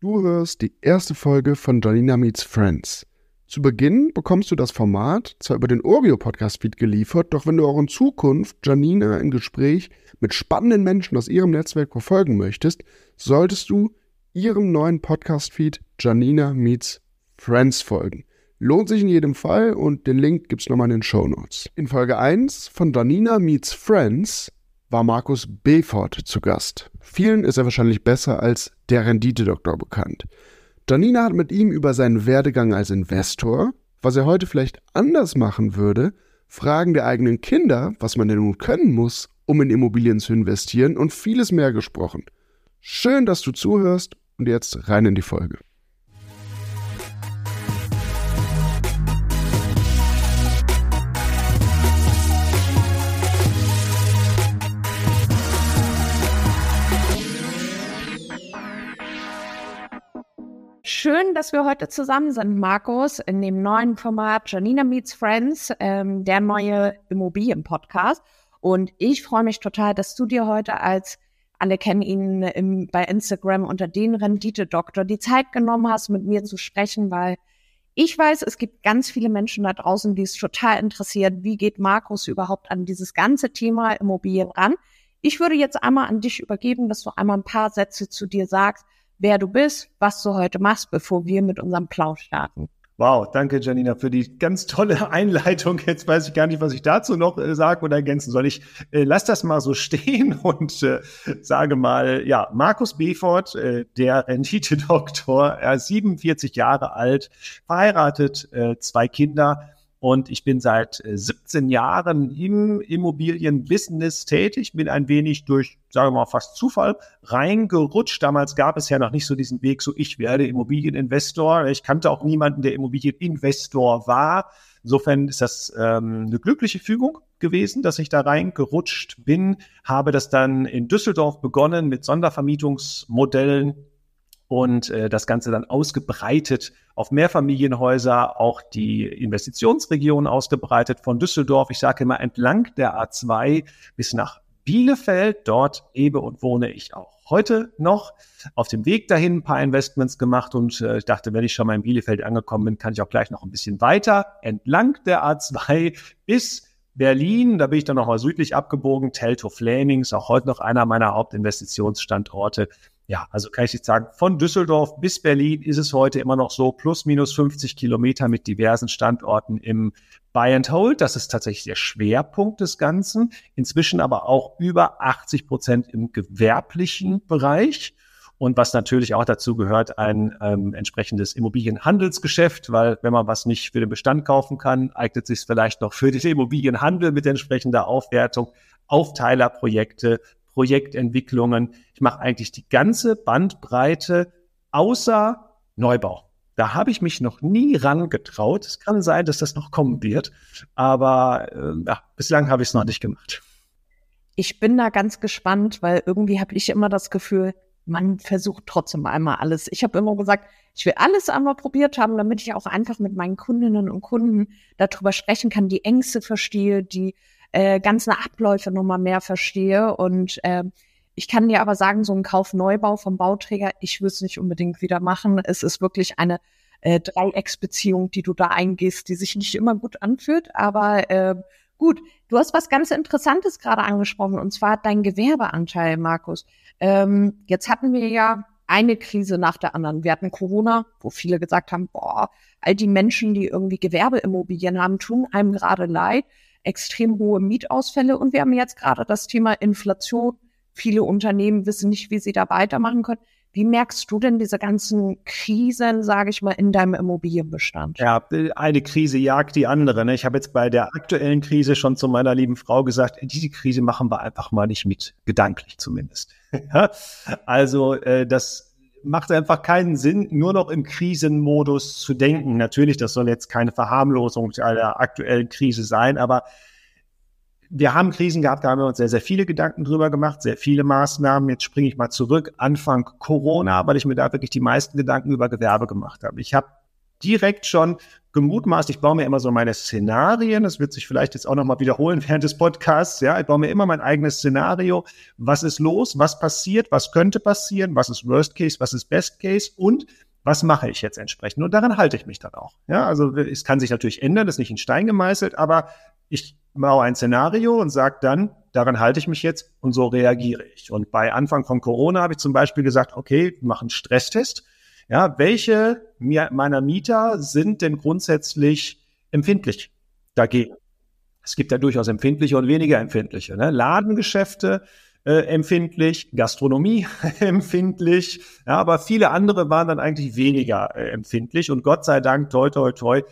Du hörst die erste Folge von Janina Meets Friends. Zu Beginn bekommst du das Format zwar über den Urbio Podcast Feed geliefert, doch wenn du auch in Zukunft Janina im Gespräch mit spannenden Menschen aus ihrem Netzwerk verfolgen möchtest, solltest du ihrem neuen Podcast Feed Janina Meets Friends folgen. Lohnt sich in jedem Fall und den Link gibt's nochmal in den Show Notes. In Folge 1 von Janina Meets Friends war Markus Befort zu Gast. Vielen ist er wahrscheinlich besser als der Renditedoktor bekannt. Janina hat mit ihm über seinen Werdegang als Investor, was er heute vielleicht anders machen würde, Fragen der eigenen Kinder, was man denn nun können muss, um in Immobilien zu investieren und vieles mehr gesprochen. Schön, dass du zuhörst und jetzt rein in die Folge. Schön, dass wir heute zusammen sind, Markus, in dem neuen Format Janina Meets Friends, ähm, der neue Immobilien-Podcast. Und ich freue mich total, dass du dir heute als, alle kennen ihn im, bei Instagram unter den Rendite-Doktor, die Zeit genommen hast, mit mir zu sprechen, weil ich weiß, es gibt ganz viele Menschen da draußen, die es total interessiert, wie geht Markus überhaupt an dieses ganze Thema Immobilien ran. Ich würde jetzt einmal an dich übergeben, dass du einmal ein paar Sätze zu dir sagst, wer du bist, was du heute machst, bevor wir mit unserem Plausch starten. Wow, danke Janina für die ganz tolle Einleitung. Jetzt weiß ich gar nicht, was ich dazu noch äh, sagen oder ergänzen soll. Ich äh, lass das mal so stehen und äh, sage mal, ja, Markus Befort, äh, der Rendite-Doktor, er ist 47 Jahre alt, verheiratet, äh, zwei Kinder und ich bin seit 17 äh, Jahren im Immobilienbusiness tätig, bin ein wenig durch, sagen wir mal, fast Zufall reingerutscht. Damals gab es ja noch nicht so diesen Weg, so ich werde Immobilieninvestor. Ich kannte auch niemanden, der Immobilieninvestor war. Insofern ist das ähm, eine glückliche Fügung gewesen, dass ich da reingerutscht bin, habe das dann in Düsseldorf begonnen mit Sondervermietungsmodellen und äh, das Ganze dann ausgebreitet auf Mehrfamilienhäuser, auch die Investitionsregion ausgebreitet von Düsseldorf, ich sage immer entlang der A2 bis nach Bielefeld. Dort lebe und wohne ich auch heute noch. Auf dem Weg dahin ein paar Investments gemacht und äh, ich dachte, wenn ich schon mal in Bielefeld angekommen bin, kann ich auch gleich noch ein bisschen weiter entlang der A2 bis Berlin, da bin ich dann nochmal südlich abgebogen, Teltow Flamings, auch heute noch einer meiner Hauptinvestitionsstandorte ja, also kann ich jetzt sagen, von Düsseldorf bis Berlin ist es heute immer noch so, plus minus 50 Kilometer mit diversen Standorten im Buy and Hold. Das ist tatsächlich der Schwerpunkt des Ganzen. Inzwischen aber auch über 80 Prozent im gewerblichen Bereich. Und was natürlich auch dazu gehört, ein ähm, entsprechendes Immobilienhandelsgeschäft, weil wenn man was nicht für den Bestand kaufen kann, eignet sich es vielleicht noch für den Immobilienhandel mit entsprechender Aufwertung, Aufteilerprojekte, Projektentwicklungen. Ich mache eigentlich die ganze Bandbreite außer Neubau. Da habe ich mich noch nie rangetraut. Es kann sein, dass das noch kommen wird, aber äh, ja, bislang habe ich es noch nicht gemacht. Ich bin da ganz gespannt, weil irgendwie habe ich immer das Gefühl, man versucht trotzdem einmal alles. Ich habe immer gesagt, ich will alles einmal probiert haben, damit ich auch einfach mit meinen Kundinnen und Kunden darüber sprechen kann, die Ängste verstehe, die äh, ganzen Abläufe nochmal mehr verstehe. Und äh, ich kann dir aber sagen, so ein Kaufneubau vom Bauträger, ich würde es nicht unbedingt wieder machen. Es ist wirklich eine äh, Dreiecksbeziehung, die du da eingehst, die sich nicht immer gut anfühlt. Aber äh, gut, du hast was ganz Interessantes gerade angesprochen, und zwar dein Gewerbeanteil, Markus. Ähm, jetzt hatten wir ja eine Krise nach der anderen. Wir hatten Corona, wo viele gesagt haben, boah, all die Menschen, die irgendwie Gewerbeimmobilien haben, tun einem gerade leid extrem hohe Mietausfälle und wir haben jetzt gerade das Thema Inflation. Viele Unternehmen wissen nicht, wie sie da weitermachen können. Wie merkst du denn diese ganzen Krisen, sage ich mal, in deinem Immobilienbestand? Ja, eine Krise jagt die andere. Ne? Ich habe jetzt bei der aktuellen Krise schon zu meiner lieben Frau gesagt, diese Krise machen wir einfach mal nicht mit, gedanklich zumindest. also äh, das macht einfach keinen Sinn, nur noch im Krisenmodus zu denken. Natürlich, das soll jetzt keine Verharmlosung der aktuellen Krise sein, aber wir haben Krisen gehabt, da haben wir uns sehr, sehr viele Gedanken drüber gemacht, sehr viele Maßnahmen. Jetzt springe ich mal zurück, Anfang Corona, weil ich mir da wirklich die meisten Gedanken über Gewerbe gemacht habe. Ich habe direkt schon gemutmaßt, ich baue mir immer so meine Szenarien, das wird sich vielleicht jetzt auch nochmal wiederholen während des Podcasts, ja, ich baue mir immer mein eigenes Szenario, was ist los, was passiert, was könnte passieren, was ist Worst Case, was ist Best Case? Und was mache ich jetzt entsprechend? Und daran halte ich mich dann auch. Ja, also es kann sich natürlich ändern, das ist nicht in Stein gemeißelt, aber ich baue ein Szenario und sage dann, daran halte ich mich jetzt und so reagiere ich. Und bei Anfang von Corona habe ich zum Beispiel gesagt, okay, machen einen Stresstest ja, welche meiner Mieter sind denn grundsätzlich empfindlich dagegen? Es gibt ja durchaus empfindliche und weniger empfindliche. Ne? Ladengeschäfte äh, empfindlich, Gastronomie empfindlich, ja, aber viele andere waren dann eigentlich weniger äh, empfindlich und Gott sei Dank, toi, toi, toi,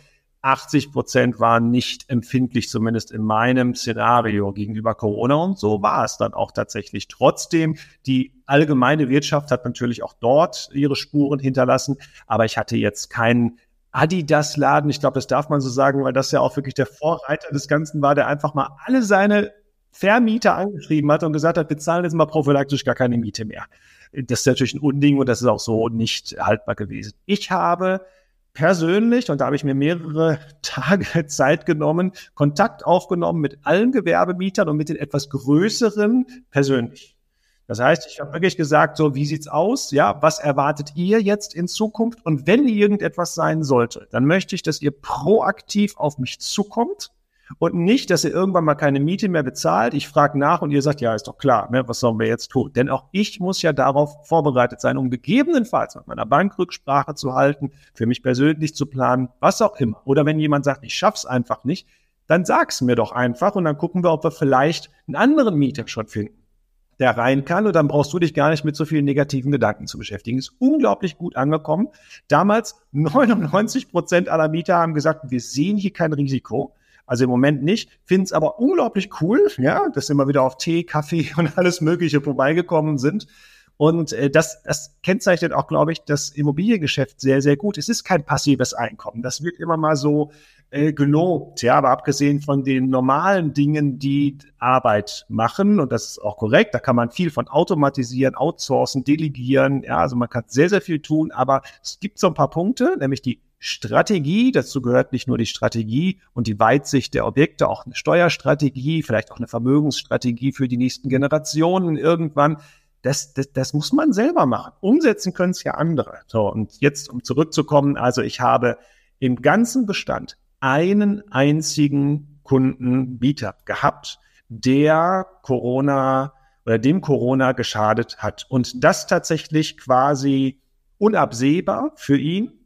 80 Prozent waren nicht empfindlich, zumindest in meinem Szenario gegenüber Corona. Und so war es dann auch tatsächlich. Trotzdem, die allgemeine Wirtschaft hat natürlich auch dort ihre Spuren hinterlassen. Aber ich hatte jetzt keinen Adidas-Laden. Ich glaube, das darf man so sagen, weil das ja auch wirklich der Vorreiter des Ganzen war, der einfach mal alle seine Vermieter angeschrieben hat und gesagt hat, wir zahlen jetzt mal prophylaktisch gar keine Miete mehr. Das ist natürlich ein Unding und das ist auch so nicht haltbar gewesen. Ich habe persönlich, und da habe ich mir mehrere Tage Zeit genommen, Kontakt aufgenommen mit allen Gewerbemietern und mit den etwas größeren persönlich. Das heißt, ich habe wirklich gesagt, so, wie sieht's aus? Ja, was erwartet ihr jetzt in Zukunft? Und wenn irgendetwas sein sollte, dann möchte ich, dass ihr proaktiv auf mich zukommt und nicht, dass ihr irgendwann mal keine Miete mehr bezahlt. Ich frage nach und ihr sagt, ja, ist doch klar, ne, was sollen wir jetzt tun? Denn auch ich muss ja darauf vorbereitet sein, um gegebenenfalls mit meiner Bank Rücksprache zu halten, für mich persönlich zu planen, was auch immer. Oder wenn jemand sagt, ich schaff's einfach nicht, dann sag's mir doch einfach und dann gucken wir, ob wir vielleicht einen anderen Mieter schon finden der rein kann und dann brauchst du dich gar nicht mit so vielen negativen Gedanken zu beschäftigen. Ist unglaublich gut angekommen. Damals 99 Prozent aller Mieter haben gesagt, wir sehen hier kein Risiko. Also im Moment nicht, finde es aber unglaublich cool, ja, dass immer wieder auf Tee, Kaffee und alles Mögliche vorbeigekommen sind. Und äh, das, das kennzeichnet auch, glaube ich, das Immobiliengeschäft sehr, sehr gut. Es ist kein passives Einkommen. Das wird immer mal so äh, gelobt, ja, aber abgesehen von den normalen Dingen, die Arbeit machen, und das ist auch korrekt, da kann man viel von automatisieren, outsourcen, delegieren, ja, also man kann sehr, sehr viel tun, aber es gibt so ein paar Punkte, nämlich die Strategie. Dazu gehört nicht nur die Strategie und die Weitsicht der Objekte, auch eine Steuerstrategie, vielleicht auch eine Vermögensstrategie für die nächsten Generationen irgendwann. Das, das, das muss man selber machen. Umsetzen können es ja andere. So, und jetzt, um zurückzukommen, also ich habe im ganzen Bestand einen einzigen Kundenbieter gehabt, der Corona oder dem Corona geschadet hat. Und das tatsächlich quasi unabsehbar für ihn,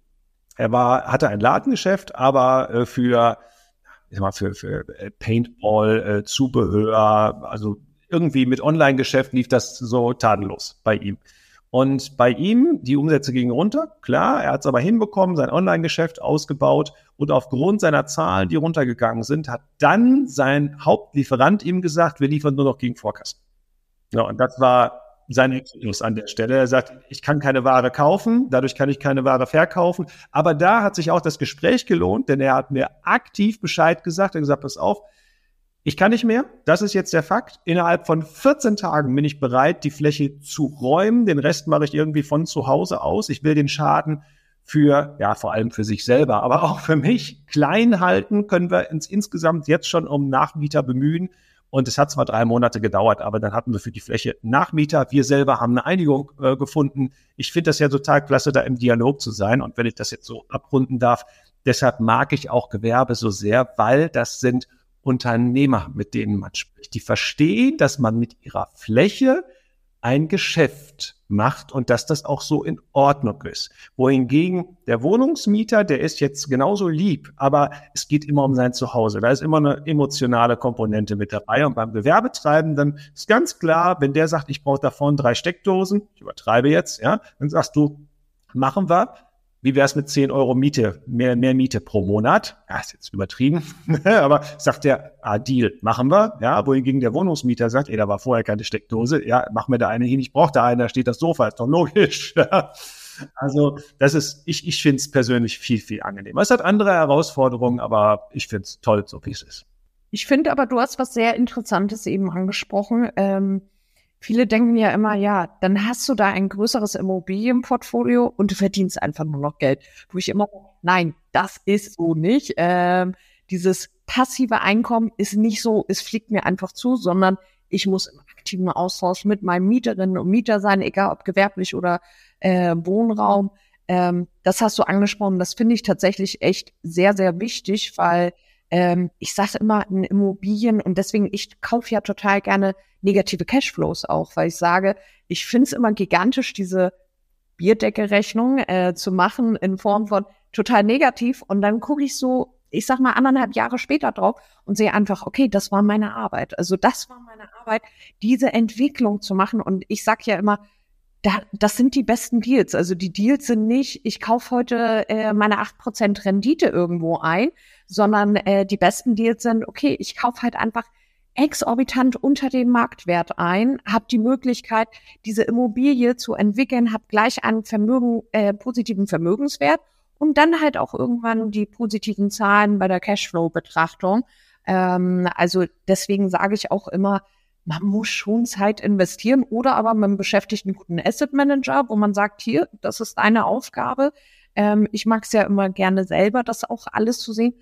er war, hatte ein Ladengeschäft, aber äh, für, ich sag mal, für, für äh, Paintball, äh, Zubehör, also irgendwie mit Online-Geschäft lief das so tadellos bei ihm. Und bei ihm, die Umsätze gingen runter, klar, er hat es aber hinbekommen, sein Online-Geschäft ausgebaut und aufgrund seiner Zahlen, die runtergegangen sind, hat dann sein Hauptlieferant ihm gesagt, wir liefern nur noch gegen Vorkassen. Ja, und das war sein Exodus an der Stelle. Er sagt, ich kann keine Ware kaufen, dadurch kann ich keine Ware verkaufen. Aber da hat sich auch das Gespräch gelohnt, denn er hat mir aktiv Bescheid gesagt. Er hat gesagt, pass auf, ich kann nicht mehr. Das ist jetzt der Fakt. Innerhalb von 14 Tagen bin ich bereit, die Fläche zu räumen. Den Rest mache ich irgendwie von zu Hause aus. Ich will den Schaden für, ja, vor allem für sich selber, aber auch für mich klein halten, können wir uns insgesamt jetzt schon um Nachmieter bemühen. Und es hat zwar drei Monate gedauert, aber dann hatten wir für die Fläche Nachmieter. Wir selber haben eine Einigung äh, gefunden. Ich finde das ja total klasse, da im Dialog zu sein. Und wenn ich das jetzt so abrunden darf, deshalb mag ich auch Gewerbe so sehr, weil das sind Unternehmer, mit denen man spricht. Die verstehen, dass man mit ihrer Fläche ein Geschäft macht und dass das auch so in Ordnung ist. Wohingegen der Wohnungsmieter, der ist jetzt genauso lieb, aber es geht immer um sein Zuhause. Da ist immer eine emotionale Komponente mit dabei. Und beim Gewerbetreibenden ist ganz klar, wenn der sagt, ich brauche davon drei Steckdosen, ich übertreibe jetzt, ja, dann sagst du, machen wir, wie wäre es mit 10 Euro Miete, mehr, mehr Miete pro Monat? Ja, ist jetzt übertrieben. Aber sagt der, ah, Deal, machen wir. Ja, wohingegen der Wohnungsmieter sagt, ey, da war vorher keine Steckdose. Ja, mach mir da eine hin, ich brauche da eine, da steht das Sofa, ist doch logisch. also, das ist, ich, ich finde es persönlich viel, viel angenehmer. Es hat andere Herausforderungen, aber ich finde es toll, so wie es ist. Ich finde aber, du hast was sehr Interessantes eben angesprochen. Ähm Viele denken ja immer, ja, dann hast du da ein größeres Immobilienportfolio und du verdienst einfach nur noch Geld. Wo ich immer, nein, das ist so nicht. Ähm, dieses passive Einkommen ist nicht so, es fliegt mir einfach zu, sondern ich muss im aktiven Austausch mit meinen Mieterinnen und Mieter sein, egal ob gewerblich oder äh, Wohnraum. Ähm, das hast du angesprochen. Das finde ich tatsächlich echt sehr, sehr wichtig, weil ähm, ich sage immer in Immobilien und deswegen, ich kaufe ja total gerne negative Cashflows auch, weil ich sage, ich finde es immer gigantisch, diese Bierdeckelrechnung äh, zu machen in Form von total negativ und dann gucke ich so, ich sag mal anderthalb Jahre später drauf und sehe einfach, okay, das war meine Arbeit. Also das war meine Arbeit, diese Entwicklung zu machen und ich sag ja immer, da, das sind die besten Deals. Also die Deals sind nicht, ich kaufe heute äh, meine acht Prozent Rendite irgendwo ein, sondern äh, die besten Deals sind, okay, ich kaufe halt einfach exorbitant unter dem Marktwert ein, habe die Möglichkeit, diese Immobilie zu entwickeln, habe gleich einen Vermögen, äh, positiven Vermögenswert und dann halt auch irgendwann die positiven Zahlen bei der Cashflow-Betrachtung. Ähm, also deswegen sage ich auch immer, man muss schon Zeit investieren oder aber man beschäftigt einen guten Asset Manager, wo man sagt, hier, das ist deine Aufgabe. Ähm, ich mag es ja immer gerne selber, das auch alles zu sehen.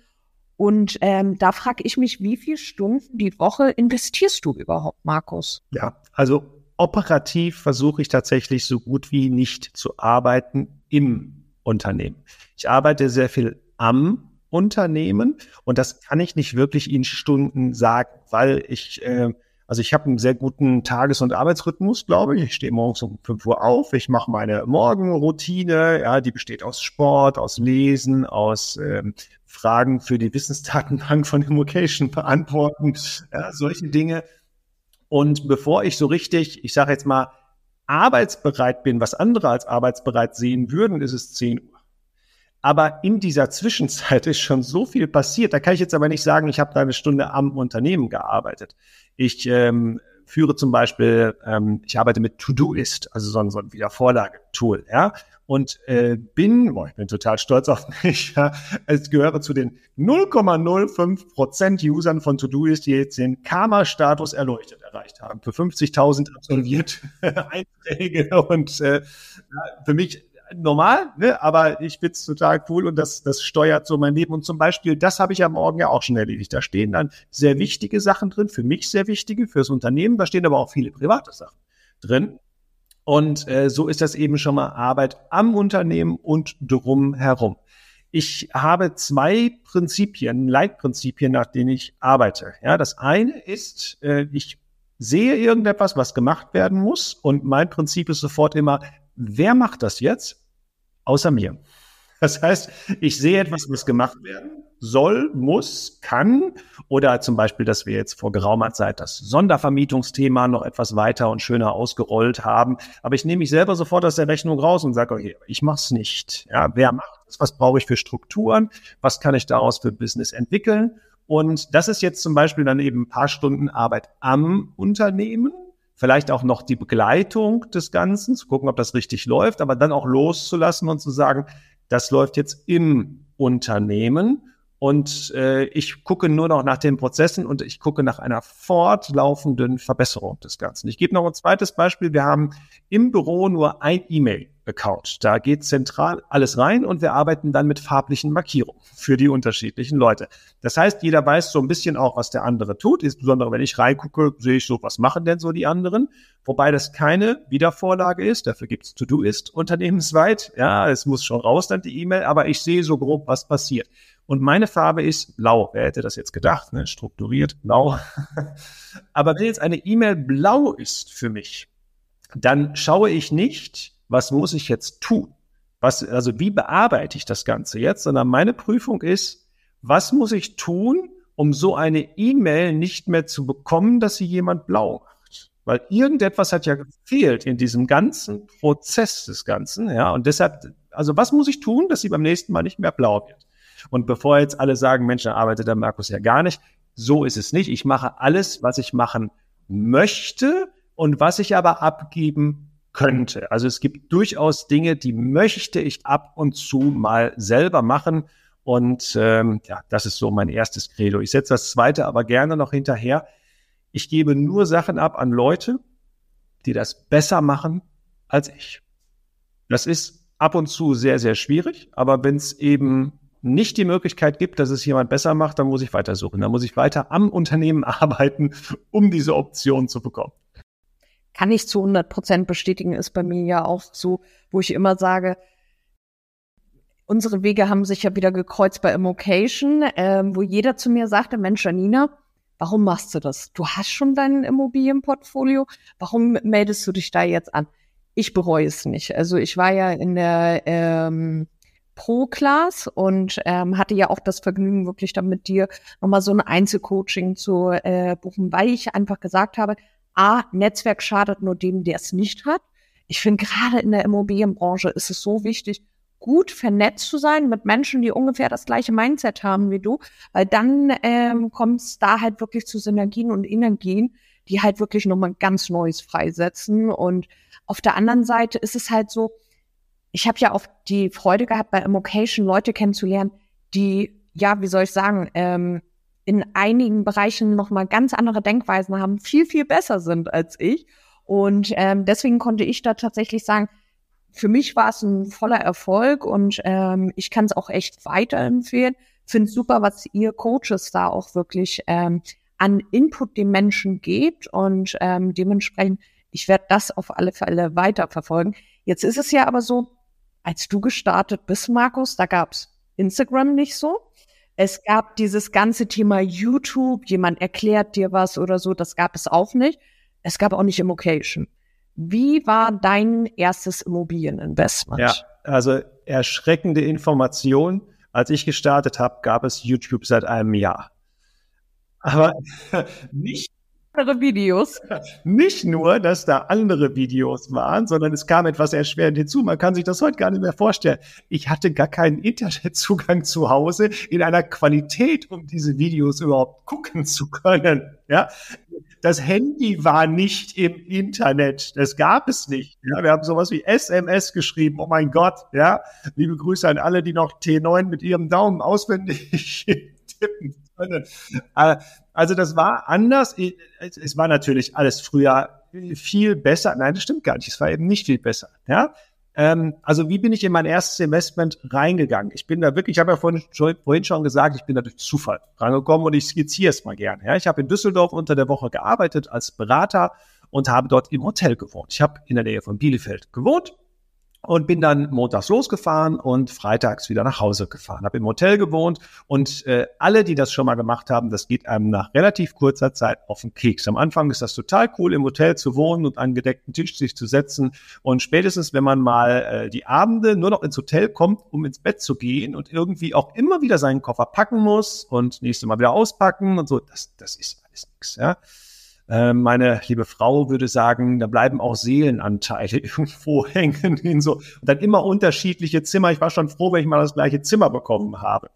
Und ähm, da frage ich mich, wie viele Stunden die Woche investierst du überhaupt, Markus? Ja, also operativ versuche ich tatsächlich so gut wie nicht zu arbeiten im Unternehmen. Ich arbeite sehr viel am Unternehmen und das kann ich nicht wirklich in Stunden sagen, weil ich äh, also ich habe einen sehr guten Tages- und Arbeitsrhythmus, glaube ich. Ich stehe morgens um 5 Uhr auf, ich mache meine Morgenroutine, ja, die besteht aus Sport, aus Lesen, aus ähm, Fragen für die Wissensdatenbank von Immocation beantworten, ja, solche Dinge. Und bevor ich so richtig, ich sage jetzt mal, arbeitsbereit bin, was andere als arbeitsbereit sehen würden, ist es 10 Uhr. Aber in dieser Zwischenzeit ist schon so viel passiert. Da kann ich jetzt aber nicht sagen, ich habe da eine Stunde am Unternehmen gearbeitet. Ich ähm, führe zum Beispiel, ähm, ich arbeite mit Todoist, also so ein, so ein Wiedervorlagetool, ja. Und äh, bin, boah, ich bin total stolz auf mich, ja, ich gehöre zu den 0,05 Prozent Usern von Todoist, die jetzt den Karma-Status erleuchtet erreicht haben. Für 50.000 absolviert Einträge und äh, für mich normal, ne? aber ich find's total cool und das, das steuert so mein Leben. Und zum Beispiel, das habe ich am Morgen ja auch schon erledigt. Da stehen dann sehr wichtige Sachen drin, für mich sehr wichtige, fürs Unternehmen. Da stehen aber auch viele private Sachen drin. Und äh, so ist das eben schon mal Arbeit am Unternehmen und drum herum. Ich habe zwei Prinzipien, Leitprinzipien, nach denen ich arbeite. Ja, das eine ist, äh, ich sehe irgendetwas, was gemacht werden muss. Und mein Prinzip ist sofort immer, wer macht das jetzt? außer mir. Das heißt, ich sehe etwas, was gemacht werden soll, muss, kann. Oder zum Beispiel, dass wir jetzt vor geraumer Zeit das Sondervermietungsthema noch etwas weiter und schöner ausgerollt haben. Aber ich nehme mich selber sofort aus der Rechnung raus und sage, okay, ich mache es nicht. Ja, wer macht es? Was brauche ich für Strukturen? Was kann ich daraus für Business entwickeln? Und das ist jetzt zum Beispiel dann eben ein paar Stunden Arbeit am Unternehmen vielleicht auch noch die Begleitung des Ganzen, zu gucken, ob das richtig läuft, aber dann auch loszulassen und zu sagen, das läuft jetzt im Unternehmen und äh, ich gucke nur noch nach den Prozessen und ich gucke nach einer fortlaufenden Verbesserung des Ganzen. Ich gebe noch ein zweites Beispiel. Wir haben im Büro nur ein E-Mail-Account. Da geht zentral alles rein und wir arbeiten dann mit farblichen Markierungen für die unterschiedlichen Leute. Das heißt, jeder weiß so ein bisschen auch, was der andere tut. Insbesondere wenn ich reingucke, sehe ich so, was machen denn so die anderen? Wobei das keine Wiedervorlage ist. Dafür gibt es To-Do-Ist unternehmensweit. Ja, es muss schon raus dann die E-Mail, aber ich sehe so grob, was passiert. Und meine Farbe ist blau. Wer hätte das jetzt gedacht? Ne? Strukturiert, blau. Aber wenn jetzt eine E-Mail blau ist für mich, dann schaue ich nicht, was muss ich jetzt tun? Was, also wie bearbeite ich das Ganze jetzt? Sondern meine Prüfung ist, was muss ich tun, um so eine E-Mail nicht mehr zu bekommen, dass sie jemand blau macht? Weil irgendetwas hat ja gefehlt in diesem ganzen Prozess des Ganzen, ja. Und deshalb, also was muss ich tun, dass sie beim nächsten Mal nicht mehr blau wird? Und bevor jetzt alle sagen, Mensch, da arbeitet der Markus ja gar nicht, so ist es nicht. Ich mache alles, was ich machen möchte und was ich aber abgeben könnte. Also es gibt durchaus Dinge, die möchte ich ab und zu mal selber machen. Und ähm, ja, das ist so mein erstes Credo. Ich setze das zweite aber gerne noch hinterher. Ich gebe nur Sachen ab an Leute, die das besser machen als ich. Das ist ab und zu sehr, sehr schwierig. Aber wenn es eben nicht die Möglichkeit gibt, dass es jemand besser macht, dann muss ich weitersuchen. Dann muss ich weiter am Unternehmen arbeiten, um diese Option zu bekommen. Kann ich zu 100 Prozent bestätigen, ist bei mir ja auch so, wo ich immer sage, unsere Wege haben sich ja wieder gekreuzt bei Immocation, ähm, wo jeder zu mir sagte, Mensch, Janina, warum machst du das? Du hast schon dein Immobilienportfolio, warum meldest du dich da jetzt an? Ich bereue es nicht. Also ich war ja in der ähm, Pro-Class und ähm, hatte ja auch das Vergnügen, wirklich dann mit dir nochmal so ein Einzelcoaching zu äh, buchen, weil ich einfach gesagt habe, A, Netzwerk schadet nur dem, der es nicht hat. Ich finde, gerade in der Immobilienbranche ist es so wichtig, gut vernetzt zu sein mit Menschen, die ungefähr das gleiche Mindset haben wie du, weil dann ähm, kommt es da halt wirklich zu Synergien und Energien, die halt wirklich nochmal ganz Neues freisetzen. Und auf der anderen Seite ist es halt so, ich habe ja auch die Freude gehabt, bei Immocation Leute kennenzulernen, die, ja, wie soll ich sagen, ähm, in einigen Bereichen nochmal ganz andere Denkweisen haben, viel, viel besser sind als ich. Und ähm, deswegen konnte ich da tatsächlich sagen, für mich war es ein voller Erfolg und ähm, ich kann es auch echt weiterempfehlen. Finde super, was ihr Coaches da auch wirklich ähm, an Input den Menschen gebt und ähm, dementsprechend, ich werde das auf alle Fälle weiterverfolgen. Jetzt ist es ja aber so, als du gestartet bist, Markus, da gab's Instagram nicht so. Es gab dieses ganze Thema YouTube, jemand erklärt dir was oder so, das gab es auch nicht. Es gab auch nicht Immocation. Wie war dein erstes Immobilieninvestment? Ja, also erschreckende Information. Als ich gestartet habe, gab es YouTube seit einem Jahr. Aber nicht andere Videos. Nicht nur, dass da andere Videos waren, sondern es kam etwas erschwerend hinzu. Man kann sich das heute gar nicht mehr vorstellen. Ich hatte gar keinen Internetzugang zu Hause in einer Qualität, um diese Videos überhaupt gucken zu können. Ja, das Handy war nicht im Internet. Das gab es nicht. Ja, wir haben sowas wie SMS geschrieben. Oh mein Gott. Ja, liebe Grüße an alle, die noch T9 mit ihrem Daumen auswendig tippen also das war anders. Es war natürlich alles früher viel besser. Nein, das stimmt gar nicht. Es war eben nicht viel besser. Ja. Ähm, also wie bin ich in mein erstes Investment reingegangen? Ich bin da wirklich, ich habe ja vorhin, vorhin schon gesagt, ich bin da durch Zufall rangekommen und ich skizziere es mal gerne. Ja. Ich habe in Düsseldorf unter der Woche gearbeitet als Berater und habe dort im Hotel gewohnt. Ich habe in der Nähe von Bielefeld gewohnt und bin dann montags losgefahren und freitags wieder nach Hause gefahren. Habe im Hotel gewohnt und äh, alle, die das schon mal gemacht haben, das geht einem nach relativ kurzer Zeit auf den Keks. Am Anfang ist das total cool, im Hotel zu wohnen und an gedeckten Tisch sich zu setzen. Und spätestens, wenn man mal äh, die Abende nur noch ins Hotel kommt, um ins Bett zu gehen und irgendwie auch immer wieder seinen Koffer packen muss und nächste Mal wieder auspacken und so, das, das ist alles nichts. Ja. Ähm, meine liebe Frau würde sagen, da bleiben auch Seelenanteile irgendwo hängen in so und dann immer unterschiedliche Zimmer. Ich war schon froh, wenn ich mal das gleiche Zimmer bekommen habe.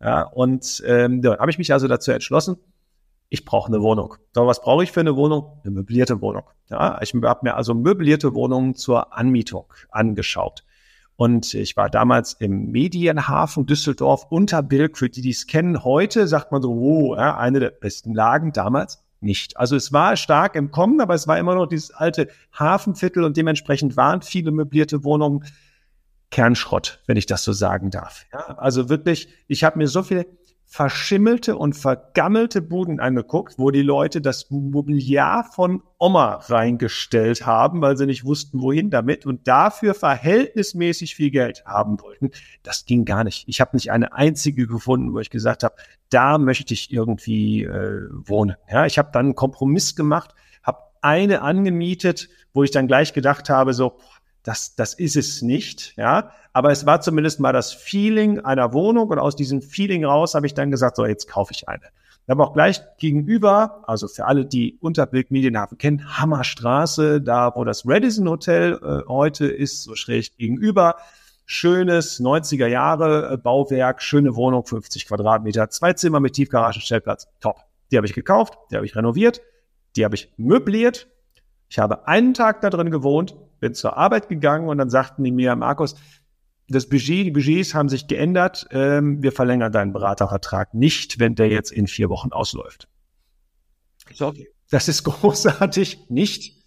Ja, und ähm, da habe ich mich also dazu entschlossen, ich brauche eine Wohnung. So, was brauche ich für eine Wohnung? Eine möblierte Wohnung. Ja, ich habe mir also möblierte Wohnungen zur Anmietung angeschaut. Und ich war damals im Medienhafen Düsseldorf unter Bilk. Für die, die es kennen, heute sagt man so, oh, ja, eine der besten Lagen damals nicht. Also es war stark im Kommen, aber es war immer noch dieses alte Hafenviertel und dementsprechend waren viele möblierte Wohnungen Kernschrott, wenn ich das so sagen darf. Ja, also wirklich, ich habe mir so viele verschimmelte und vergammelte Buden angeguckt, wo die Leute das Mobiliar von Oma reingestellt haben, weil sie nicht wussten, wohin damit und dafür verhältnismäßig viel Geld haben wollten. Das ging gar nicht. Ich habe nicht eine einzige gefunden, wo ich gesagt habe, da möchte ich irgendwie äh, wohnen. Ja, ich habe dann einen Kompromiss gemacht, habe eine angemietet, wo ich dann gleich gedacht habe, so, das, das ist es nicht, ja. Aber es war zumindest mal das Feeling einer Wohnung und aus diesem Feeling raus habe ich dann gesagt, so, jetzt kaufe ich eine. Wir haben auch gleich gegenüber, also für alle, die Unterbild Medienhafen kennen, Hammerstraße, da wo das Radisson Hotel äh, heute ist, so schräg gegenüber. Schönes 90er Jahre äh, Bauwerk, schöne Wohnung, 50 Quadratmeter, zwei Zimmer mit Tiefgaragenstellplatz, top. Die habe ich gekauft, die habe ich renoviert, die habe ich möbliert. Ich habe einen Tag da drin gewohnt, bin zur Arbeit gegangen und dann sagten die mir, Markus, das Budget, die Budgets haben sich geändert. Ähm, wir verlängern deinen Beratervertrag nicht, wenn der jetzt in vier Wochen ausläuft. So, okay. Das ist großartig, nicht.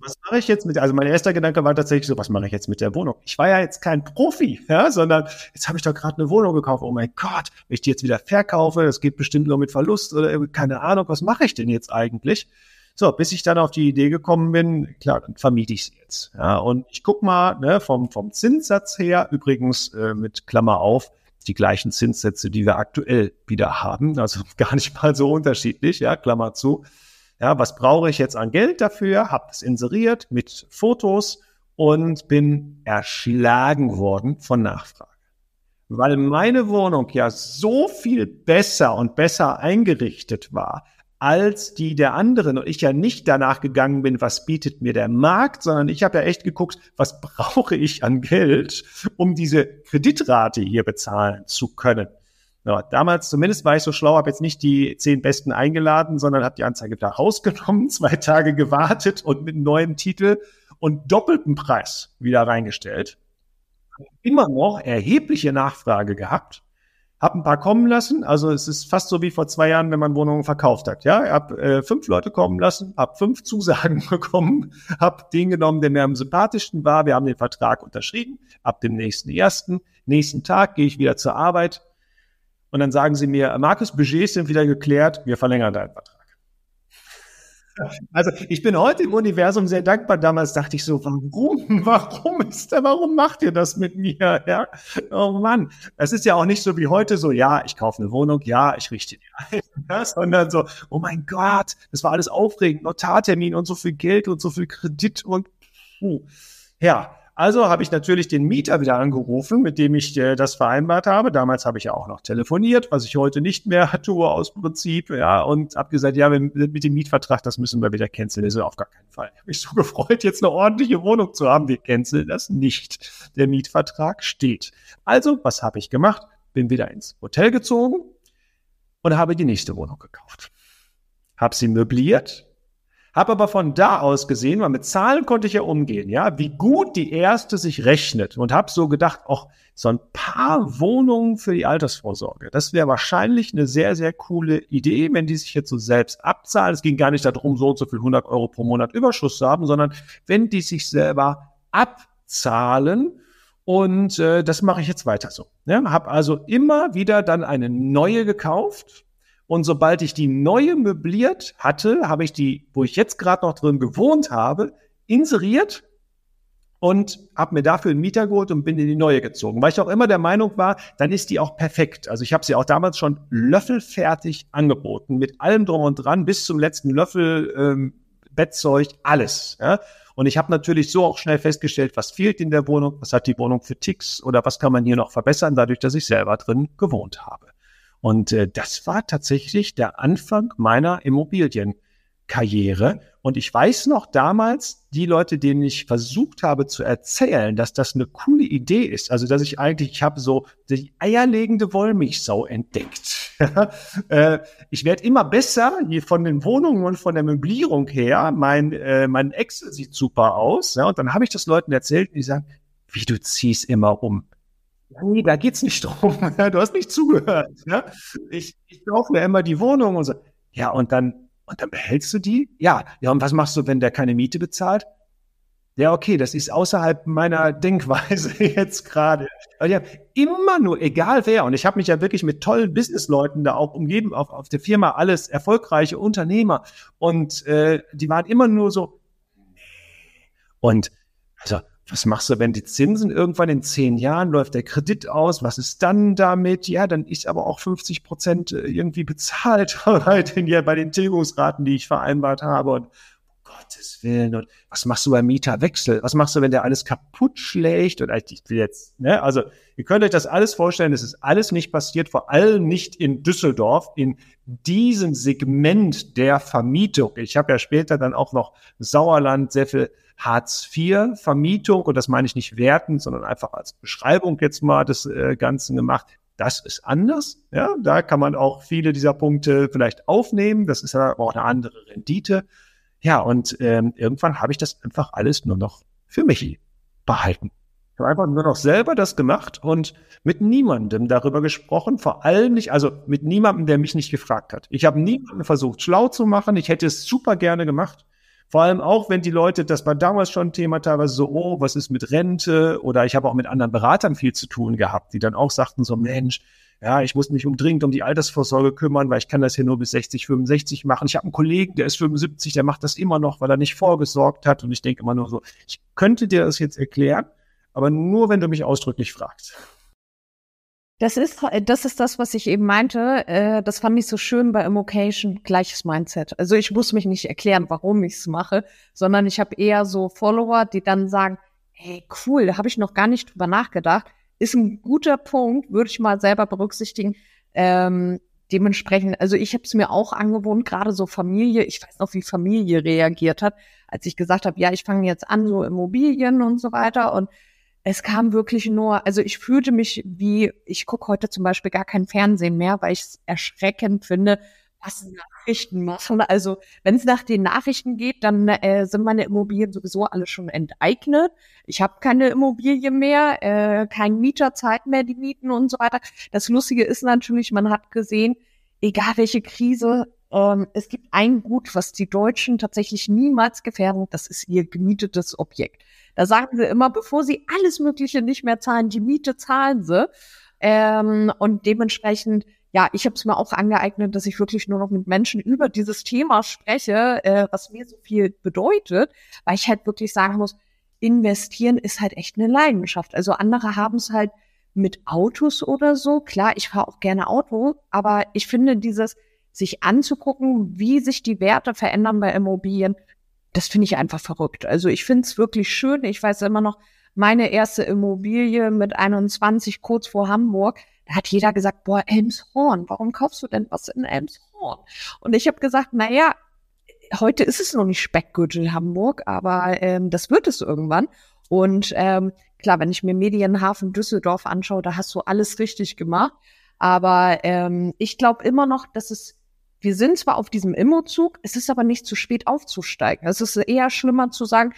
was mache ich jetzt mit, also mein erster Gedanke war tatsächlich so, was mache ich jetzt mit der Wohnung? Ich war ja jetzt kein Profi, ja, sondern jetzt habe ich doch gerade eine Wohnung gekauft. Oh mein Gott, wenn ich die jetzt wieder verkaufe, das geht bestimmt nur mit Verlust oder keine Ahnung, was mache ich denn jetzt eigentlich? So, bis ich dann auf die Idee gekommen bin, klar, dann vermiete ich sie jetzt. Ja, und ich guck mal, ne, vom, vom Zinssatz her, übrigens äh, mit Klammer auf, die gleichen Zinssätze, die wir aktuell wieder haben, also gar nicht mal so unterschiedlich, ja, Klammer zu. Ja, was brauche ich jetzt an Geld dafür? Hab es inseriert mit Fotos und bin erschlagen worden von Nachfrage. Weil meine Wohnung ja so viel besser und besser eingerichtet war, als die der anderen und ich ja nicht danach gegangen bin, was bietet mir der Markt, sondern ich habe ja echt geguckt, was brauche ich an Geld, um diese Kreditrate hier bezahlen zu können. Ja, damals zumindest war ich so schlau, habe jetzt nicht die zehn Besten eingeladen, sondern habe die Anzeige da rausgenommen, zwei Tage gewartet und mit neuem Titel und doppelten Preis wieder reingestellt. Immer noch erhebliche Nachfrage gehabt hab ein paar kommen lassen. Also es ist fast so wie vor zwei Jahren, wenn man Wohnungen verkauft hat. Ja, ich hab äh, fünf Leute kommen lassen, hab fünf Zusagen bekommen, hab den genommen, der mir am sympathischsten war. Wir haben den Vertrag unterschrieben. Ab dem nächsten ersten, nächsten Tag gehe ich wieder zur Arbeit und dann sagen sie mir, Markus, Budgets sind wieder geklärt, wir verlängern deinen Vertrag. Also ich bin heute im Universum sehr dankbar. Damals dachte ich so, warum, warum ist der, warum macht ihr das mit mir? Ja? Oh Mann, es ist ja auch nicht so wie heute so, ja, ich kaufe eine Wohnung, ja, ich richte die ein, ja, sondern so, oh mein Gott, das war alles aufregend, Notartermin und so viel Geld und so viel Kredit und puh. ja, also habe ich natürlich den Mieter wieder angerufen, mit dem ich äh, das vereinbart habe. Damals habe ich ja auch noch telefoniert, was ich heute nicht mehr tue aus Prinzip, ja, und habe gesagt, ja, mit dem Mietvertrag, das müssen wir wieder canceln. Das ist auf gar keinen Fall. Ich habe mich so gefreut, jetzt eine ordentliche Wohnung zu haben. Wir canceln das nicht. Der Mietvertrag steht. Also, was habe ich gemacht? Bin wieder ins Hotel gezogen und habe die nächste Wohnung gekauft. Habe sie möbliert, habe aber von da aus gesehen, weil mit Zahlen konnte ich ja umgehen, ja, wie gut die erste sich rechnet und habe so gedacht, ach, so ein paar Wohnungen für die Altersvorsorge, das wäre wahrscheinlich eine sehr, sehr coole Idee, wenn die sich jetzt so selbst abzahlen. Es ging gar nicht darum, so und so viel 100 Euro pro Monat Überschuss zu haben, sondern wenn die sich selber abzahlen, und äh, das mache ich jetzt weiter so. Ja, habe also immer wieder dann eine neue gekauft und sobald ich die neue möbliert hatte, habe ich die, wo ich jetzt gerade noch drin gewohnt habe, inseriert und habe mir dafür einen Mieter geholt und bin in die neue gezogen, weil ich auch immer der Meinung war, dann ist die auch perfekt. Also ich habe sie auch damals schon löffelfertig angeboten, mit allem drum und dran, bis zum letzten Löffel, ähm, Bettzeug, alles. Ja? Und ich habe natürlich so auch schnell festgestellt, was fehlt in der Wohnung, was hat die Wohnung für Ticks oder was kann man hier noch verbessern, dadurch, dass ich selber drin gewohnt habe. Und äh, das war tatsächlich der Anfang meiner Immobilienkarriere. Und ich weiß noch damals, die Leute, denen ich versucht habe zu erzählen, dass das eine coole Idee ist, also dass ich eigentlich, ich habe so die eierlegende Wollmilchsau entdeckt. äh, ich werde immer besser hier von den Wohnungen und von der Möblierung her. Mein, äh, mein Excel sieht super aus. Ja, und dann habe ich das Leuten erzählt, die sagen, wie du ziehst immer um. Nee, da geht's nicht drum. du hast nicht zugehört. Ja? Ich, ich kaufe mir immer die Wohnung und so. Ja, und dann, und dann behältst du die? Ja. Ja, und was machst du, wenn der keine Miete bezahlt? Ja, okay, das ist außerhalb meiner Denkweise jetzt gerade. Aber ja, immer nur, egal wer, und ich habe mich ja wirklich mit tollen Businessleuten da auch umgeben, auf, auf der Firma alles erfolgreiche Unternehmer. Und äh, die waren immer nur so, nee. Und also, was machst du, wenn die Zinsen irgendwann in zehn Jahren läuft der Kredit aus? Was ist dann damit? Ja, dann ist aber auch 50 Prozent äh, irgendwie bezahlt bei den, bei den Tilgungsraten, die ich vereinbart habe. Und um Gottes Willen. Und was machst du beim Mieterwechsel? Was machst du, wenn der alles kaputt schlägt? Und ich will jetzt, ne? Also, ihr könnt euch das alles vorstellen. Es ist alles nicht passiert, vor allem nicht in Düsseldorf, in diesem Segment der Vermietung. Ich habe ja später dann auch noch Sauerland sehr viel Hartz-IV-Vermietung, und das meine ich nicht wertend, sondern einfach als Beschreibung jetzt mal des äh, Ganzen gemacht. Das ist anders. Ja, da kann man auch viele dieser Punkte vielleicht aufnehmen. Das ist aber auch eine andere Rendite. Ja, und ähm, irgendwann habe ich das einfach alles nur noch für mich behalten. Ich habe einfach nur noch selber das gemacht und mit niemandem darüber gesprochen, vor allem nicht, also mit niemandem, der mich nicht gefragt hat. Ich habe niemanden versucht, schlau zu machen. Ich hätte es super gerne gemacht. Vor allem auch, wenn die Leute, das war damals schon ein Thema teilweise so, oh, was ist mit Rente? Oder ich habe auch mit anderen Beratern viel zu tun gehabt, die dann auch sagten so, Mensch, ja, ich muss mich umdringend um die Altersvorsorge kümmern, weil ich kann das hier nur bis 60, 65 machen. Ich habe einen Kollegen, der ist 75, der macht das immer noch, weil er nicht vorgesorgt hat. Und ich denke immer nur so, ich könnte dir das jetzt erklären, aber nur, wenn du mich ausdrücklich fragst. Das ist, das ist das, was ich eben meinte. Äh, das fand ich so schön bei Immocation, gleiches Mindset. Also ich muss mich nicht erklären, warum ich es mache, sondern ich habe eher so Follower, die dann sagen, hey, cool, da habe ich noch gar nicht drüber nachgedacht. Ist ein guter Punkt, würde ich mal selber berücksichtigen. Ähm, dementsprechend, also ich habe es mir auch angewohnt, gerade so Familie, ich weiß noch, wie Familie reagiert hat, als ich gesagt habe, ja, ich fange jetzt an, so Immobilien und so weiter. Und es kam wirklich nur, also ich fühlte mich wie, ich gucke heute zum Beispiel gar kein Fernsehen mehr, weil ich es erschreckend finde, was Nachrichten machen. Also wenn es nach den Nachrichten geht, dann äh, sind meine Immobilien sowieso alle schon enteignet. Ich habe keine Immobilie mehr, äh, kein Mieter zahlt mehr die Mieten und so weiter. Das Lustige ist natürlich, man hat gesehen, egal welche Krise, ähm, es gibt ein Gut, was die Deutschen tatsächlich niemals gefährden, das ist ihr gemietetes Objekt. Da sagen sie immer, bevor sie alles Mögliche nicht mehr zahlen, die Miete zahlen sie. Ähm, und dementsprechend, ja, ich habe es mir auch angeeignet, dass ich wirklich nur noch mit Menschen über dieses Thema spreche, äh, was mir so viel bedeutet, weil ich halt wirklich sagen muss, investieren ist halt echt eine Leidenschaft. Also andere haben es halt mit Autos oder so. Klar, ich fahre auch gerne Auto, aber ich finde dieses, sich anzugucken, wie sich die Werte verändern bei Immobilien, das finde ich einfach verrückt. Also ich finde es wirklich schön. Ich weiß immer noch, meine erste Immobilie mit 21 kurz vor Hamburg, da hat jeder gesagt, boah, Elmshorn, warum kaufst du denn was in Elmshorn? Und ich habe gesagt, na ja, heute ist es noch nicht Speckgürtel Hamburg, aber ähm, das wird es irgendwann. Und ähm, klar, wenn ich mir Medienhafen Düsseldorf anschaue, da hast du alles richtig gemacht. Aber ähm, ich glaube immer noch, dass es wir sind zwar auf diesem Immozug, es ist aber nicht zu spät aufzusteigen. Es ist eher schlimmer zu sagen,